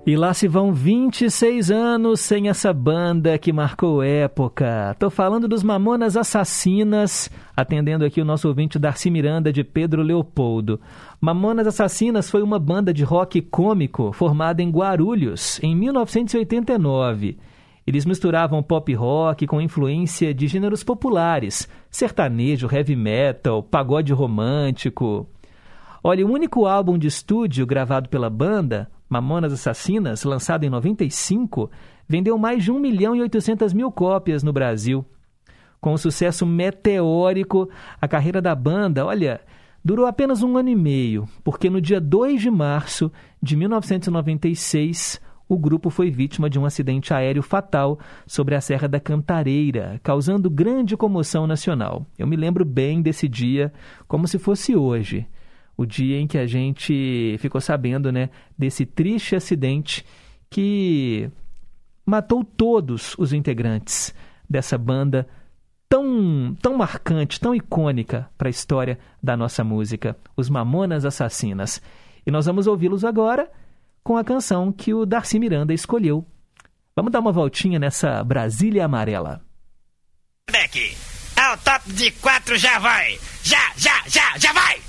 E lá se vão 26 anos sem essa banda que marcou época. Tô falando dos Mamonas Assassinas, atendendo aqui o nosso ouvinte Darcy Miranda de Pedro Leopoldo. Mamonas Assassinas foi uma banda de rock cômico formada em Guarulhos, em 1989. Eles misturavam pop rock com influência de gêneros populares, sertanejo, heavy metal, pagode romântico. Olha, o único álbum de estúdio gravado pela banda, Mamonas Assassinas, lançado em 95, vendeu mais de 1 milhão e 800 mil cópias no Brasil. Com um sucesso meteórico, a carreira da banda, olha, durou apenas um ano e meio, porque no dia 2 de março de 1996, o grupo foi vítima de um acidente aéreo fatal sobre a Serra da Cantareira, causando grande comoção nacional. Eu me lembro bem desse dia, como se fosse hoje o dia em que a gente ficou sabendo né, desse triste acidente que matou todos os integrantes dessa banda tão, tão marcante, tão icônica para a história da nossa música, os Mamonas Assassinas. E nós vamos ouvi-los agora com a canção que o Darcy Miranda escolheu. Vamos dar uma voltinha nessa Brasília Amarela.
Beck, ao top de quatro já vai! Já, já, já, já vai!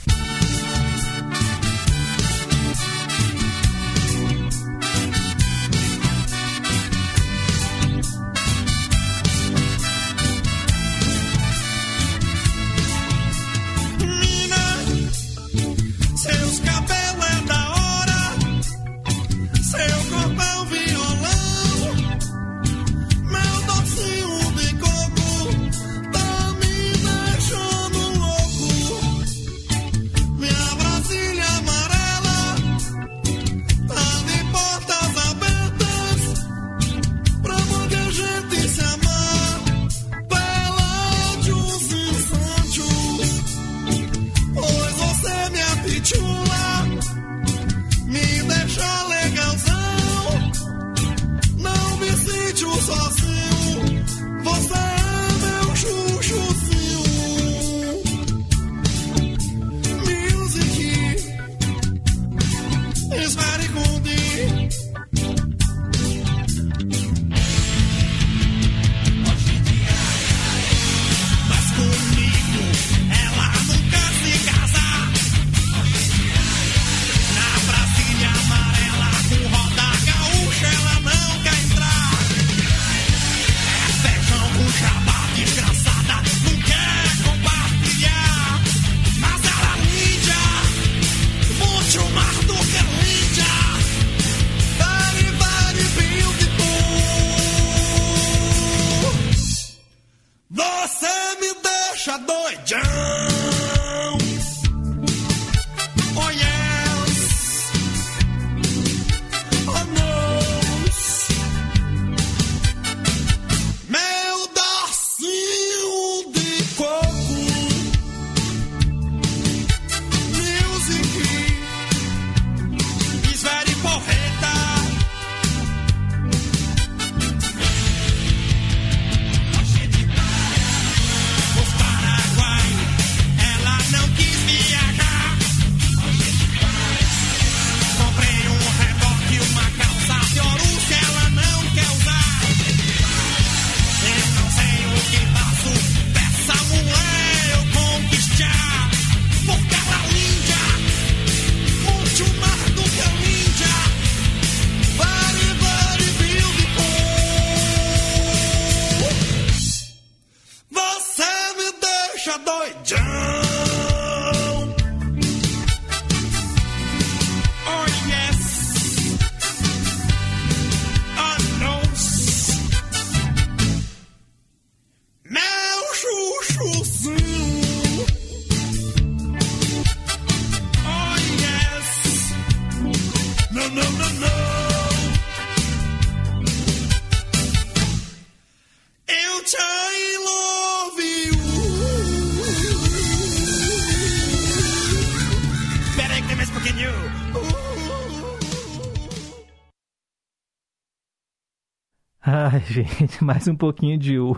Gente, *laughs* mais
um pouquinho
de U.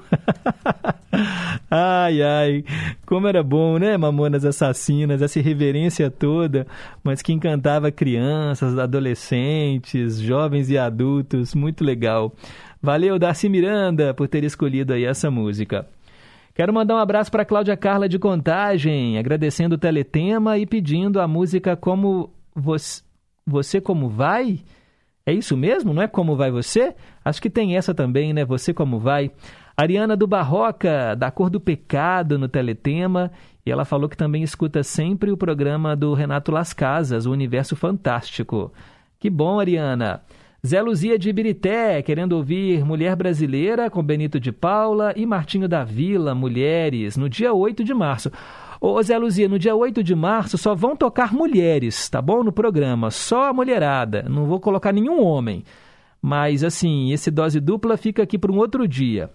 *laughs* ai, ai, como era bom, né, Mamonas Assassinas, essa reverência toda, mas que encantava crianças, adolescentes, jovens e adultos, muito legal. Valeu, Darcy Miranda, por ter escolhido aí essa música. Quero mandar um abraço para Cláudia Carla de Contagem, agradecendo o teletema e pedindo a música Como Você, você Como Vai? É isso mesmo? Não é Como Vai Você? Acho que tem essa também, né? Você Como Vai? Ariana do Barroca, da Cor do Pecado, no Teletema. E ela falou que também escuta sempre o programa do Renato Las Casas, o Universo Fantástico. Que bom, Ariana. Zé Luzia de Ibirité, querendo ouvir Mulher Brasileira com Benito de Paula e Martinho da Vila, Mulheres, no dia 8 de março. Ô Zé Luzia, no dia 8 de março só vão tocar mulheres, tá bom? No programa, só a mulherada. Não vou colocar nenhum homem. Mas assim, esse dose dupla fica aqui para um outro dia.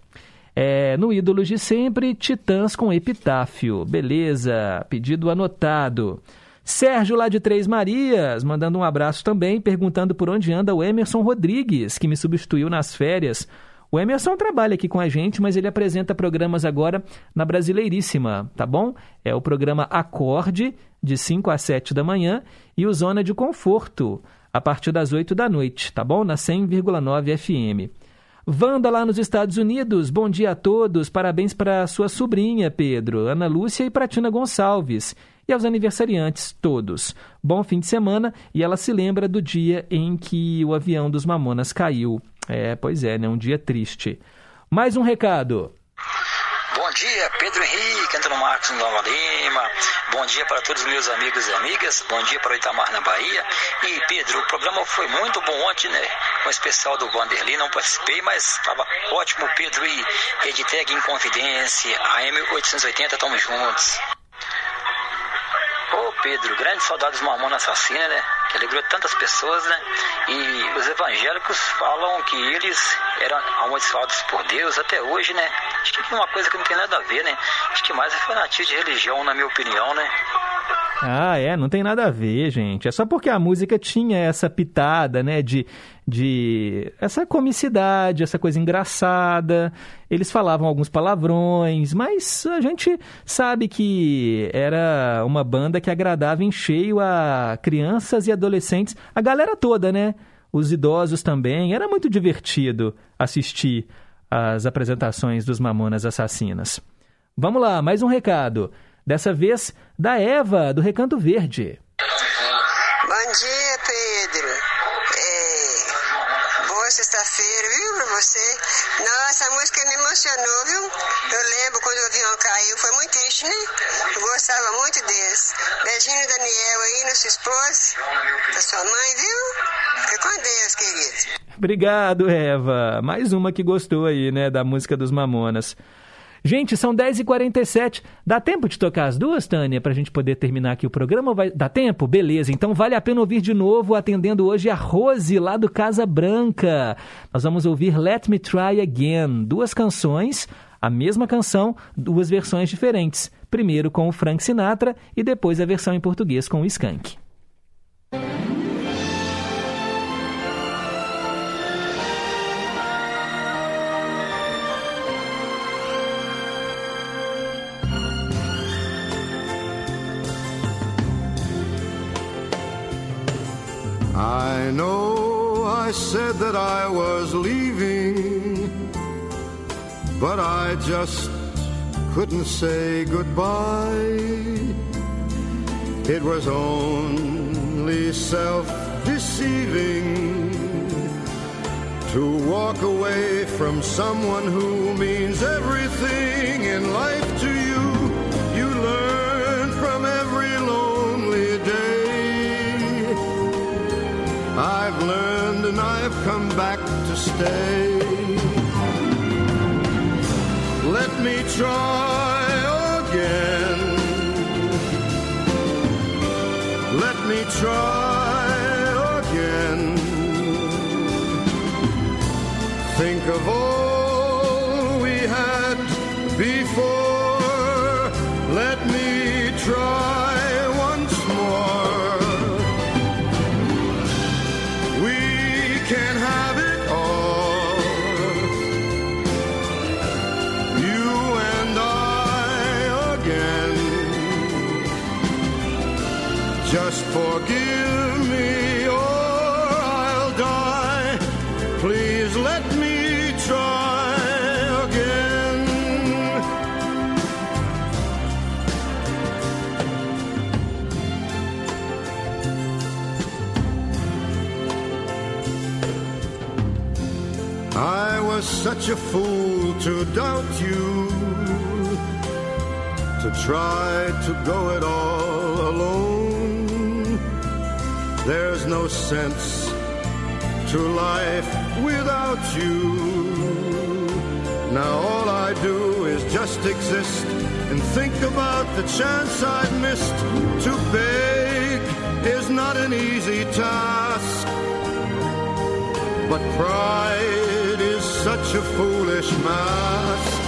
É, no Ídolos de Sempre, Titãs com Epitáfio. Beleza, pedido anotado. Sérgio, lá de Três Marias, mandando um abraço também, perguntando por onde anda o Emerson Rodrigues, que me substituiu nas férias. O Emerson trabalha aqui com a gente, mas ele apresenta programas agora na Brasileiríssima, tá bom? É o programa Acorde, de 5 a 7 da manhã, e o Zona de Conforto, a partir das 8 da noite, tá bom? Na 100,9 FM. Wanda lá nos Estados Unidos, bom dia a todos, parabéns para sua sobrinha, Pedro, Ana Lúcia e para Tina Gonçalves e aos aniversariantes todos. Bom fim de semana e ela se lembra do dia em que o avião dos Mamonas caiu. É, pois é, né? Um dia triste. Mais um recado.
Bom dia, Pedro Henrique, Antônio Marcos Nova Lima. Bom dia para todos os meus amigos e amigas. Bom dia para o Itamar na Bahia. E Pedro, o programa foi muito bom ontem, né? Com o especial do Vanderlei, não participei, mas estava ótimo, Pedro. E Edteg em Confidência, AM 880, tamo juntos. Ô Pedro, grande saudade dos Mamonas Assassina, né? Que alegrou tantas pessoas, né? E os evangélicos falam que eles eram amaldiçoados por Deus até hoje, né? Acho que é uma coisa que não tem nada a ver, né? Acho que mais é fanatismo de religião, na minha opinião, né?
Ah, é, não tem nada a ver, gente. É só porque a música tinha essa pitada, né, de, de essa comicidade, essa coisa engraçada. Eles falavam alguns palavrões, mas a gente sabe que era uma banda que agradava em cheio a crianças e adolescentes, a galera toda, né? Os idosos também. Era muito divertido assistir as apresentações dos Mamonas Assassinas. Vamos lá, mais um recado. Dessa vez da Eva, do Recanto Verde.
Bom dia, Pedro. Você. Nossa, a música me emocionou, viu? Eu lembro quando o avião caiu, foi muito triste, né? Eu gostava muito deles. Beijinho, Daniel, aí, na sua esposa, sua mãe, viu? Fica com Deus, querido.
Obrigado, Eva. Mais uma que gostou aí, né, da música dos Mamonas. Gente, são 10h47. Dá tempo de tocar as duas, Tânia, para a gente poder terminar aqui o programa? Vai... Dá tempo? Beleza. Então vale a pena ouvir de novo, atendendo hoje a Rose, lá do Casa Branca. Nós vamos ouvir Let Me Try Again. Duas canções, a mesma canção, duas versões diferentes. Primeiro com o Frank Sinatra e depois a versão em português com o Skank.
I know I said that I was leaving, but I just couldn't say goodbye. It was only self deceiving to walk away from someone who means everything in life to you. You learn from every lonely I've learned and I've come back to stay. Let me try again. Let me try again. Think of all we had before. Let me try. Such a fool to doubt you, to try to go it all alone. There's no sense to life without you. Now all I do is just exist and think about the chance I've missed. To beg is not an easy task. But pride such a foolish mask.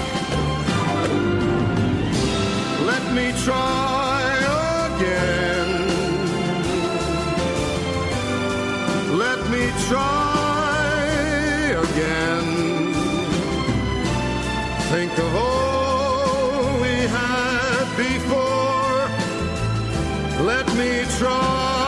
Let me try again. Let me try again. Think of all we had before. Let me try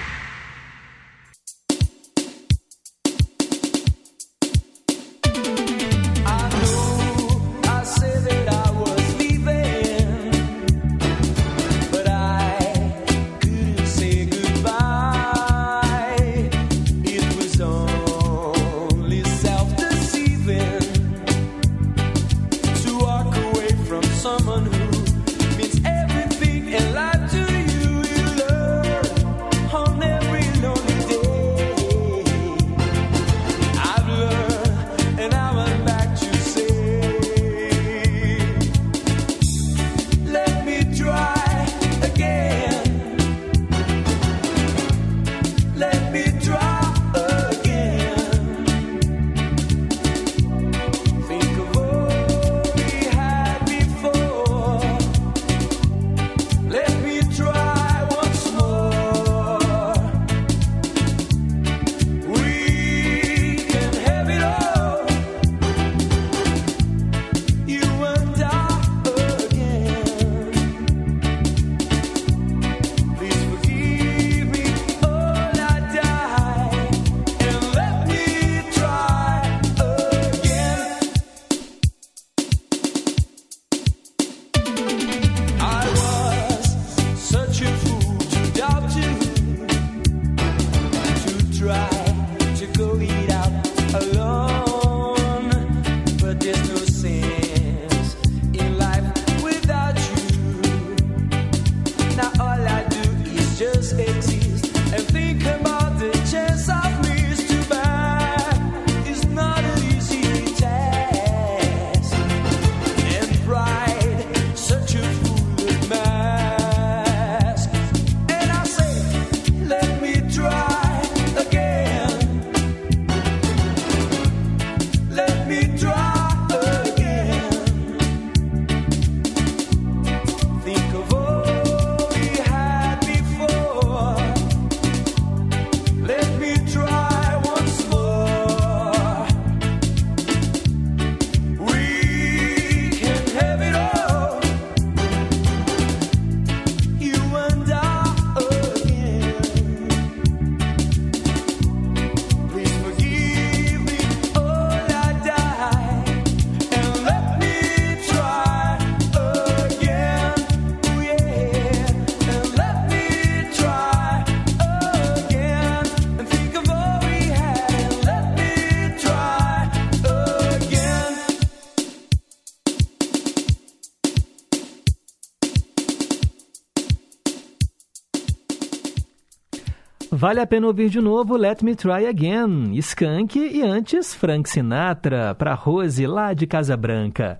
Vale a pena ouvir de novo Let Me Try Again, Skank e antes Frank Sinatra, para Rose lá de Casa Branca.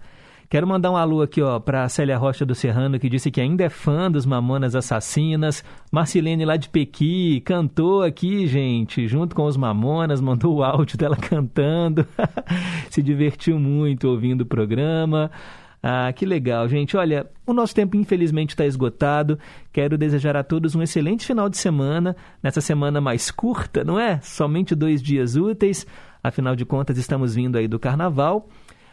Quero mandar um alô aqui, ó, pra Célia Rocha do Serrano, que disse que ainda é fã dos Mamonas Assassinas. Marcilene lá de Pequi, cantou aqui, gente, junto com os Mamonas, mandou o áudio dela *laughs* cantando. *laughs* Se divertiu muito ouvindo o programa. Ah, que legal, gente. Olha, o nosso tempo infelizmente está esgotado. Quero desejar a todos um excelente final de semana, nessa semana mais curta, não é? Somente dois dias úteis. Afinal de contas, estamos vindo aí do carnaval.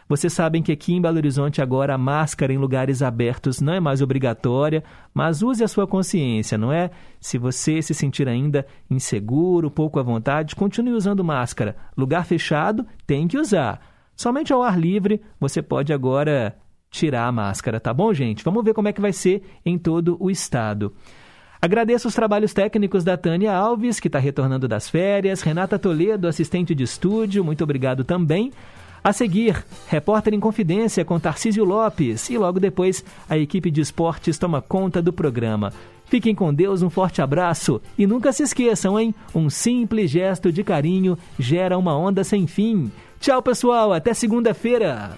Vocês sabem que aqui em Belo Horizonte agora a máscara em lugares abertos não é mais obrigatória, mas use a sua consciência, não é? Se você se sentir ainda inseguro, pouco à vontade, continue usando máscara. Lugar fechado, tem que usar. Somente ao ar livre você pode agora tirar a máscara, tá bom, gente? Vamos ver como é que vai ser em todo o estado. Agradeço os trabalhos técnicos da Tânia Alves, que está retornando das férias, Renata Toledo, assistente de estúdio, muito obrigado também. A seguir, repórter em confidência com Tarcísio Lopes e logo depois a equipe de esportes toma conta do programa. Fiquem com Deus, um forte abraço e nunca se esqueçam, hein? Um simples gesto de carinho gera uma onda sem fim. Tchau, pessoal, até segunda-feira.